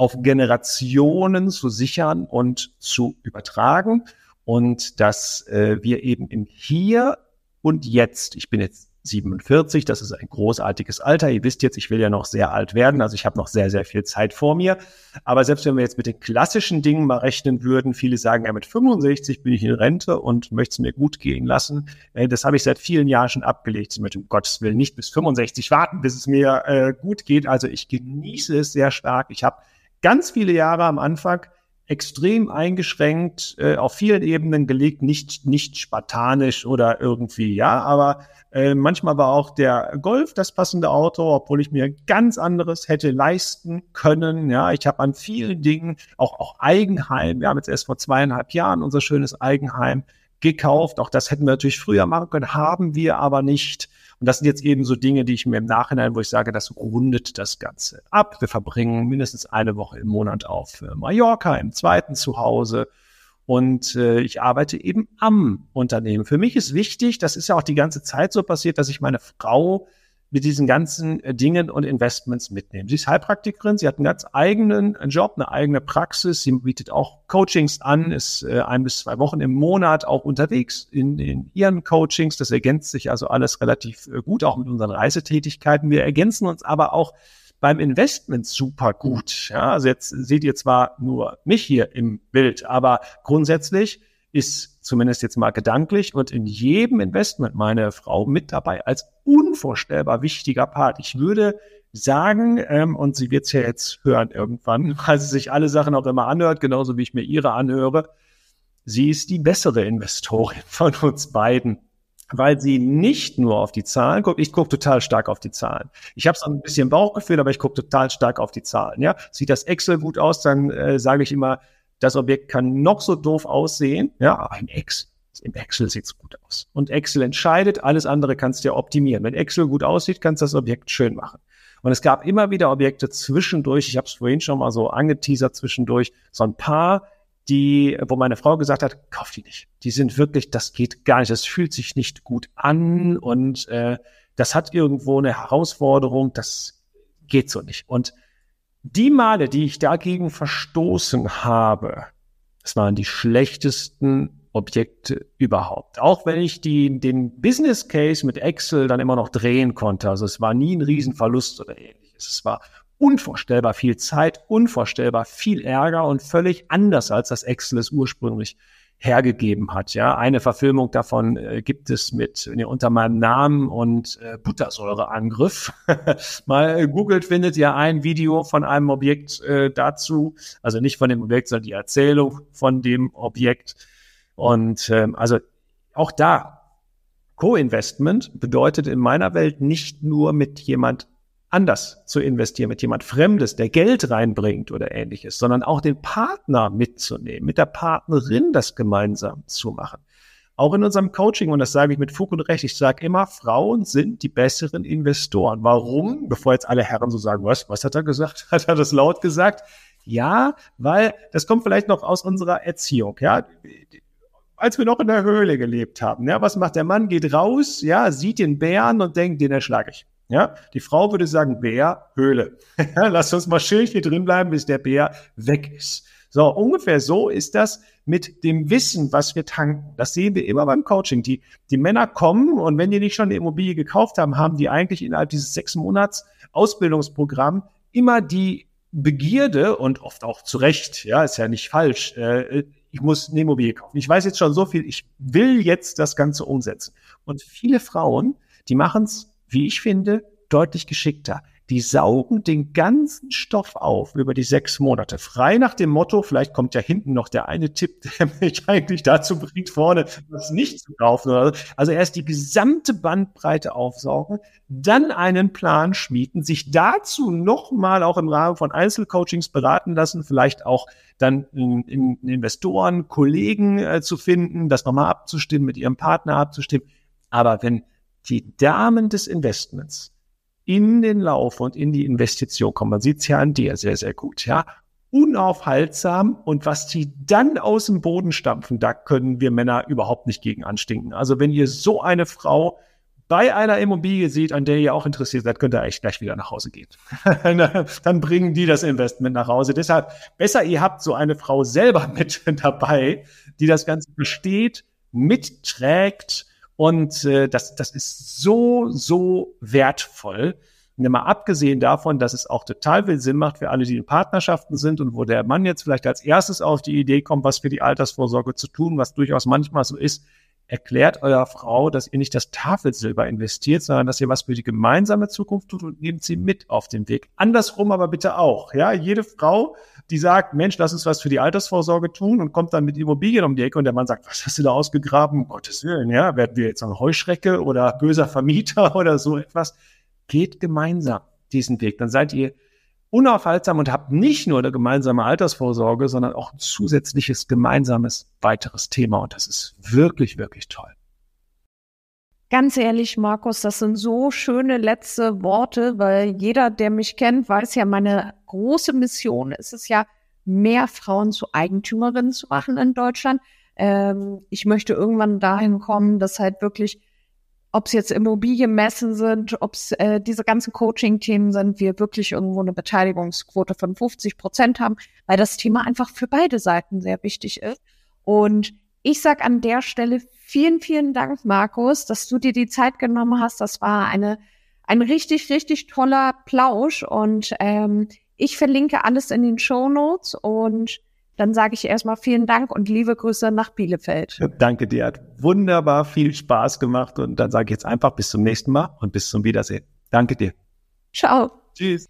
auf Generationen zu sichern und zu übertragen. Und dass äh, wir eben im Hier und Jetzt, ich bin jetzt 47, das ist ein großartiges Alter. Ihr wisst jetzt, ich will ja noch sehr alt werden, also ich habe noch sehr, sehr viel Zeit vor mir. Aber selbst wenn wir jetzt mit den klassischen Dingen mal rechnen würden, viele sagen ja, mit 65 bin ich in Rente und möchte es mir gut gehen lassen. Äh, das habe ich seit vielen Jahren schon abgelegt. Möchte um Gottes Willen nicht bis 65 warten, bis es mir äh, gut geht. Also ich genieße es sehr stark. Ich habe ganz viele Jahre am Anfang extrem eingeschränkt, äh, auf vielen Ebenen gelegt, nicht, nicht spartanisch oder irgendwie, ja, aber äh, manchmal war auch der Golf das passende Auto, obwohl ich mir ganz anderes hätte leisten können. Ja, ich habe an vielen Dingen, auch, auch Eigenheim, wir haben jetzt erst vor zweieinhalb Jahren unser schönes Eigenheim gekauft. Auch das hätten wir natürlich früher machen können, haben wir aber nicht. Und das sind jetzt eben so Dinge, die ich mir im Nachhinein, wo ich sage, das rundet das Ganze ab. Wir verbringen mindestens eine Woche im Monat auf äh, Mallorca, im zweiten Zuhause. Und äh, ich arbeite eben am Unternehmen. Für mich ist wichtig, das ist ja auch die ganze Zeit so passiert, dass ich meine Frau mit diesen ganzen äh, Dingen und Investments mitnehme. Sie ist Heilpraktikerin, sie hat einen ganz eigenen Job, eine eigene Praxis. Sie bietet auch Coachings an, ist äh, ein bis zwei Wochen im Monat auch unterwegs in, in ihren Coachings. Das ergänzt sich also alles relativ äh, gut, auch mit unseren Reisetätigkeiten. Wir ergänzen uns aber auch beim Investment super gut. Ja, also jetzt seht ihr zwar nur mich hier im Bild, aber grundsätzlich ist zumindest jetzt mal gedanklich und in jedem Investment meine Frau mit dabei als unvorstellbar wichtiger Part. Ich würde sagen, ähm, und sie wird es ja jetzt hören irgendwann, weil sie sich alle Sachen auch immer anhört, genauso wie ich mir ihre anhöre, sie ist die bessere Investorin von uns beiden weil sie nicht nur auf die Zahlen guckt. Ich gucke total stark auf die Zahlen. Ich habe so ein bisschen Bauchgefühl, aber ich gucke total stark auf die Zahlen. Ja, sieht das Excel gut aus, dann äh, sage ich immer, das Objekt kann noch so doof aussehen, ja, im Excel, im Excel sieht's gut aus. Und Excel entscheidet, alles andere kannst du ja optimieren. Wenn Excel gut aussieht, kannst du das Objekt schön machen. Und es gab immer wieder Objekte zwischendurch, ich habe es vorhin schon mal so angeteasert zwischendurch, so ein paar, die, wo meine Frau gesagt hat, kauf die nicht. Die sind wirklich, das geht gar nicht, das fühlt sich nicht gut an und äh, das hat irgendwo eine Herausforderung, das geht so nicht. Und die Male, die ich dagegen verstoßen habe, das waren die schlechtesten Objekte überhaupt. Auch wenn ich die, den Business Case mit Excel dann immer noch drehen konnte. Also es war nie ein Riesenverlust oder ähnliches. Es war unvorstellbar viel Zeit, unvorstellbar viel Ärger und völlig anders, als das Excel es ursprünglich hergegeben hat. Ja, eine Verfilmung davon äh, gibt es mit nee, unter meinem Namen und äh, Buttersäureangriff. Mal googelt findet ihr ein Video von einem Objekt äh, dazu, also nicht von dem Objekt, sondern die Erzählung von dem Objekt. Und ähm, also auch da Co-Investment bedeutet in meiner Welt nicht nur mit jemand anders zu investieren mit jemand Fremdes, der Geld reinbringt oder ähnliches, sondern auch den Partner mitzunehmen, mit der Partnerin das gemeinsam zu machen. Auch in unserem Coaching, und das sage ich mit Fug und Recht, ich sage immer, Frauen sind die besseren Investoren. Warum? Bevor jetzt alle Herren so sagen, was, was hat er gesagt? Hat er das laut gesagt? Ja, weil das kommt vielleicht noch aus unserer Erziehung. Ja, als wir noch in der Höhle gelebt haben. Ja, was macht der Mann? Geht raus, ja, sieht den Bären und denkt, den erschlage ich. Ja, die Frau würde sagen, Bär, Höhle. Lass uns mal schön hier drin bleiben, bis der Bär weg ist. So, ungefähr so ist das mit dem Wissen, was wir tanken. Das sehen wir immer beim Coaching. Die, die Männer kommen und wenn die nicht schon eine Immobilie gekauft haben, haben die eigentlich innerhalb dieses sechs Monats Ausbildungsprogramm immer die Begierde und oft auch zu Recht, ja, ist ja nicht falsch, äh, ich muss eine Immobilie kaufen. Ich weiß jetzt schon so viel, ich will jetzt das Ganze umsetzen. Und viele Frauen, die machen es, wie ich finde, deutlich geschickter die saugen den ganzen Stoff auf über die sechs Monate. Frei nach dem Motto, vielleicht kommt ja hinten noch der eine Tipp, der mich eigentlich dazu bringt, vorne was nicht zu kaufen. Also erst die gesamte Bandbreite aufsaugen, dann einen Plan schmieden, sich dazu nochmal auch im Rahmen von Einzelcoachings beraten lassen, vielleicht auch dann in, in Investoren, Kollegen äh, zu finden, das nochmal abzustimmen, mit ihrem Partner abzustimmen. Aber wenn die Damen des Investments in den Lauf und in die Investition kommen. Man sieht es ja an dir sehr, sehr gut, ja. Unaufhaltsam und was die dann aus dem Boden stampfen, da können wir Männer überhaupt nicht gegen anstinken. Also wenn ihr so eine Frau bei einer Immobilie seht, an der ihr auch interessiert seid, könnt ihr eigentlich gleich wieder nach Hause gehen. dann bringen die das Investment nach Hause. Deshalb besser, ihr habt so eine Frau selber mit dabei, die das Ganze versteht, mitträgt, und äh, das, das ist so, so wertvoll. Und mal abgesehen davon, dass es auch total viel Sinn macht für alle, die in Partnerschaften sind und wo der Mann jetzt vielleicht als erstes auf die Idee kommt, was für die Altersvorsorge zu tun, was durchaus manchmal so ist, erklärt eurer Frau, dass ihr nicht das Tafelsilber investiert, sondern dass ihr was für die gemeinsame Zukunft tut und nehmt sie mit auf den Weg. Andersrum aber bitte auch. Ja, jede Frau, die sagt, Mensch, lass uns was für die Altersvorsorge tun und kommt dann mit Immobilien um die Ecke und der Mann sagt, was hast du da ausgegraben? Um Gottes Willen, ja, werden wir jetzt eine Heuschrecke oder böser Vermieter oder so etwas? Geht gemeinsam diesen Weg. Dann seid ihr unaufhaltsam und habt nicht nur eine gemeinsame Altersvorsorge, sondern auch ein zusätzliches gemeinsames weiteres Thema. Und das ist wirklich, wirklich toll. Ganz ehrlich, Markus, das sind so schöne letzte Worte, weil jeder, der mich kennt, weiß ja, meine große Mission ist es ja, mehr Frauen zu Eigentümerinnen zu machen in Deutschland. Ähm, ich möchte irgendwann dahin kommen, dass halt wirklich ob es jetzt Immobilienmessen sind, ob es äh, diese ganzen Coaching-Themen sind, wir wirklich irgendwo eine Beteiligungsquote von 50 Prozent haben, weil das Thema einfach für beide Seiten sehr wichtig ist. Und ich sag an der Stelle vielen, vielen Dank, Markus, dass du dir die Zeit genommen hast. Das war eine ein richtig, richtig toller Plausch und ähm, ich verlinke alles in den Show Notes und dann sage ich erstmal vielen Dank und liebe Grüße nach Bielefeld. Danke dir, hat wunderbar viel Spaß gemacht und dann sage ich jetzt einfach bis zum nächsten Mal und bis zum Wiedersehen. Danke dir. Ciao. Tschüss.